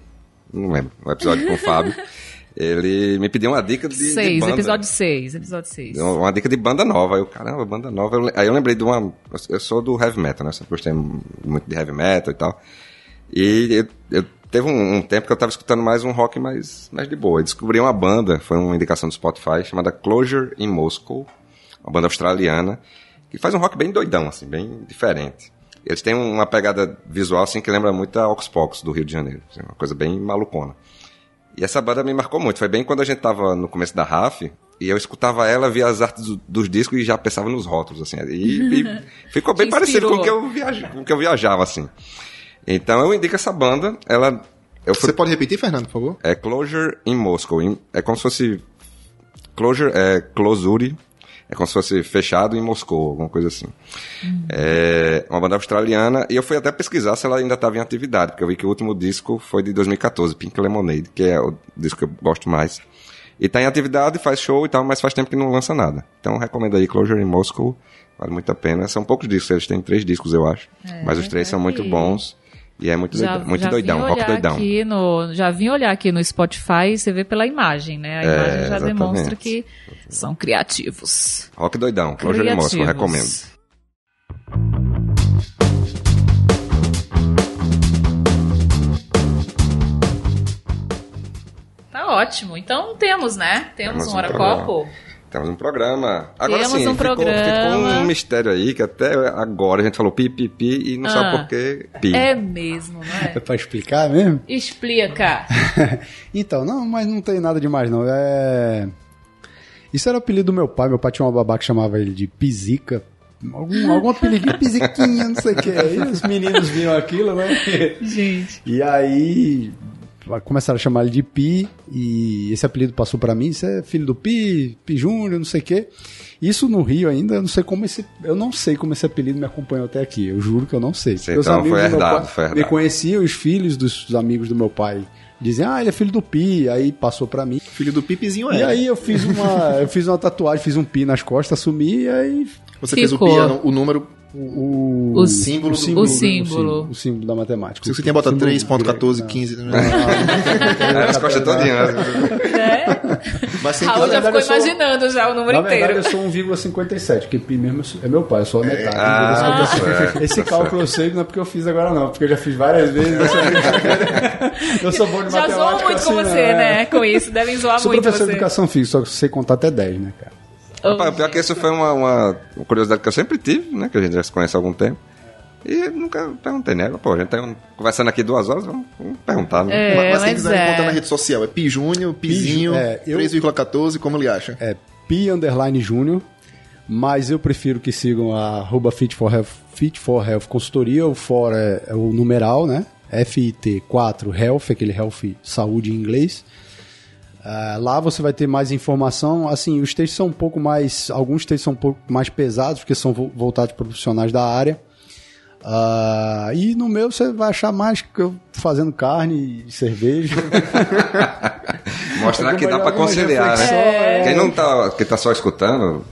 Não lembro, o episódio com o Fábio, ele me pediu uma dica de. de Seis, banda. episódio 6, episódio 6. Uma dica de banda nova. Aí eu, caramba, banda nova. Eu- Aí eu lembrei de uma. Eu sou do heavy metal, né? Sempre gostei muito de heavy metal e tal. E eu, eu- teve um, um tempo que eu tava escutando mais um rock mais, mais de boa. Eu descobri uma banda, foi uma indicação do Spotify, chamada Closure in Moscow, uma banda australiana, que faz um rock bem doidão, assim, bem diferente. Eles têm uma pegada visual, assim, que lembra muito a Ox Pox do Rio de Janeiro. assim, uma coisa bem malucona. E essa banda me marcou muito. Foi bem quando a gente tava no começo da RAF, e eu escutava ela, via as artes do- dos discos e já pensava nos rótulos, assim. E, e ficou bem parecido com o, que eu com o que eu viajava, assim. Então eu indico essa banda, ela... Eu fui, Você pode repetir, Fernando, por favor? é Closure in Moscow. É como se fosse... Closure é closure, é como se fosse fechado em Moscou, alguma coisa assim. É uma banda australiana, e eu fui até pesquisar se ela ainda estava em atividade, porque eu vi que o último disco foi de 2014, Pink Lemonade, que é o disco que eu gosto mais. E tá em atividade, faz show e tal, mas faz tempo que não lança nada. Então recomendo aí Closure in Moscow, vale muito a pena. São poucos discos, eles têm três discos, eu acho. mas os três são muito aí. bons. E é muito, doidão, muito doidão, vim rock doidão. Aqui no, já vim olhar aqui no Spotify e você vê pela imagem, né? A É, imagem já exatamente. demonstra que são criativos. Rock doidão, in Moscow, Criativos. recomendo. Tá ótimo. Então temos, né? Temos, Temos um um hora programa. copo. Temos um programa. Agora Temos sim, um ficou, programa. ficou um mistério aí que até agora a gente falou pi, pi, pi e não Ah. sabe por que pi. É mesmo, não É é? pra explicar mesmo? Explica. então, não, mas não tem nada demais, não. É. Isso era o apelido do meu pai. Meu pai tinha uma babá que chamava ele de Pisica. Algum, algum apelidinho, Pisiquinha, não sei o que. Aí os meninos viram aquilo, né? Gente. E aí começaram a chamar ele de Pi, e esse apelido passou pra mim, você é filho do Pi, Pi Júnior, não sei o quê. Isso no Rio ainda, eu não sei como esse, eu não sei como esse apelido me acompanhou até aqui, eu juro que eu não sei. Sim, então foi herdado, pai foi herdado. Me conheciam, os filhos dos amigos do meu pai diziam, ah, ele é filho do Pi, aí passou pra mim. Filho do Pipizinho é. E aí eu fiz uma, eu fiz uma tatuagem, fiz um Pi nas costas, assumi, e aí Você fez o Ficou. piano, o número. O, O símbolo do- símbolo, o símbolo. o símbolo da matemática. Se você tinha bota O símbolo 3.14, grego, 15. Né? É, as costas todinhas. né? É? Mas sem Raul já ficou eu sou- imaginando já o número Na verdade, inteiro. eu sou 1,57, porque pi mesmo é meu pai, eu sou a metade. Ah, Esse- certo, Esse cálculo eu sei não é porque eu fiz agora, não, porque eu já fiz várias vezes. Eu sou, eu sou bom de Já matemática. zoam muito assim, com você, é. né? Com isso, devem zoar Sou muito professor você. de educação física, só que sei contar até 10, né, cara? Rapaz, pior que isso foi uma, uma curiosidade que eu sempre tive, né? Que a gente já se conhece há algum tempo. E nunca perguntei, né? Pô, a gente tá conversando aqui duas horas, vamos, vamos perguntar, né? É, mas, mas quem quiser é. encontrar na rede social é Pi Júnior, Pizinho, é, eu- 3,14, como ele acha? É pi underline júnior, mas eu prefiro que sigam a arroba Fit for Health, Fit for Health Consultoria, o for é, é o numeral, né? FIT4 Health, aquele Health Saúde em inglês. Ah, lá você vai ter mais informação. Assim, os textos são um pouco mais. Alguns textos são um pouco mais pesados, porque são vo- voltados para profissionais da área. Ah, e no meu você vai achar mais que eu fazendo carne e cerveja. Mostrar que dá Algumas conciliar, né? reflexões, Quem não tá, quem tá só escutando,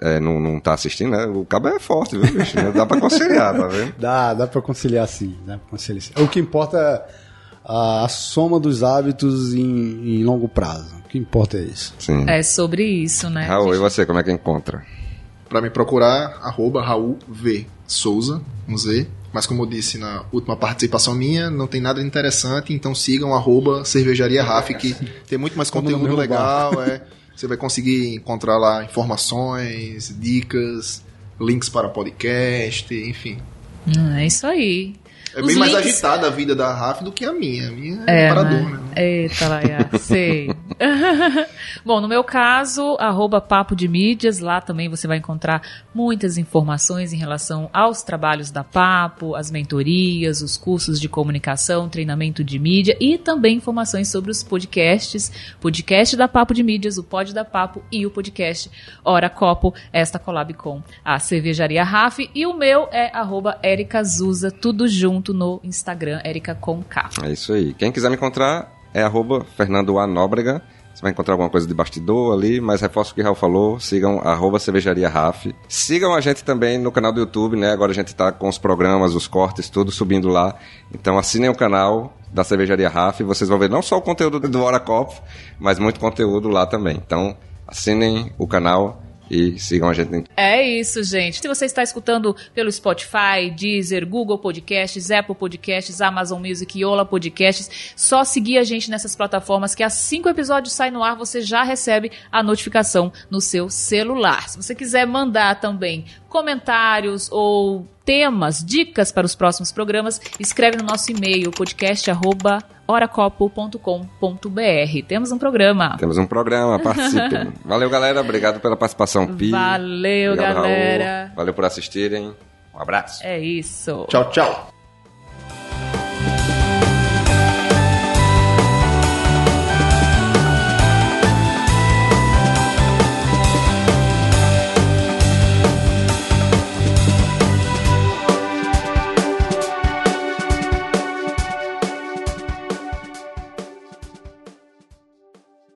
é, não, não tá assistindo, né? O cabo é forte, viu, bicho? Dá pra conciliar, tá vendo? Dá, dá pra conciliar sim, dá pra conciliar sim. O que importa é a, a soma dos hábitos em, em longo prazo. O que importa é isso. Sim. É sobre isso, né? Raul, e você, como é que encontra? Para me procurar, arroba Raul V. Souza, um Z. Mas como eu disse na última participação minha, não tem nada de interessante, então sigam arroba cervejaria Raf, que tem muito mais conteúdo legal. É, Você vai conseguir encontrar lá informações, dicas, links para podcast, enfim. Hum, é isso aí. É bem mais links- agitada a vida da Raf do que a minha. A minha é, É, paradona. né? Eita, Laia, sei. Bom, no meu caso, arroba Papo de Mídias, lá também você vai encontrar muitas informações em relação aos trabalhos da Papo, as mentorias, os cursos de comunicação, treinamento de mídia e também informações sobre os podcasts, podcast da Papo de Mídias, o Pod da Papo e o podcast Hora Copo, esta collab com a Cervejaria Raf e o meu é arroba Zuza, tudo junto no Instagram, Erika com K. É isso aí. Quem quiser me encontrar é arroba Fernando A. Nóbrega. Você vai encontrar alguma coisa de bastidor ali, mas reforço o que o Raul falou. Sigam arroba cervejaria Raf. Sigam a gente também no canal do YouTube, né? Agora a gente tá com os programas, os cortes, tudo subindo lá. Então assinem o canal da Cervejaria Raf. Vocês vão ver não só o conteúdo do Hora Copo, mas muito conteúdo lá também. Então assinem o canal e sigam a gente É isso, gente. Se você está escutando pelo Spotify, Deezer, Google Podcasts, Apple Podcasts, Amazon Music e Ola Podcasts, só seguir a gente nessas plataformas que assim que o episódio sai no ar, você já recebe a notificação no seu celular. Se você quiser mandar também comentários ou temas, dicas para os próximos programas, escreve no nosso e-mail podcast@oracopo.com.br. Temos um programa. Temos um programa, participem. Valeu, galera. Obrigado pela participação, Pi. Valeu, Obrigado, galera. Raul. Valeu por assistirem. Um abraço. É isso. Tchau, tchau.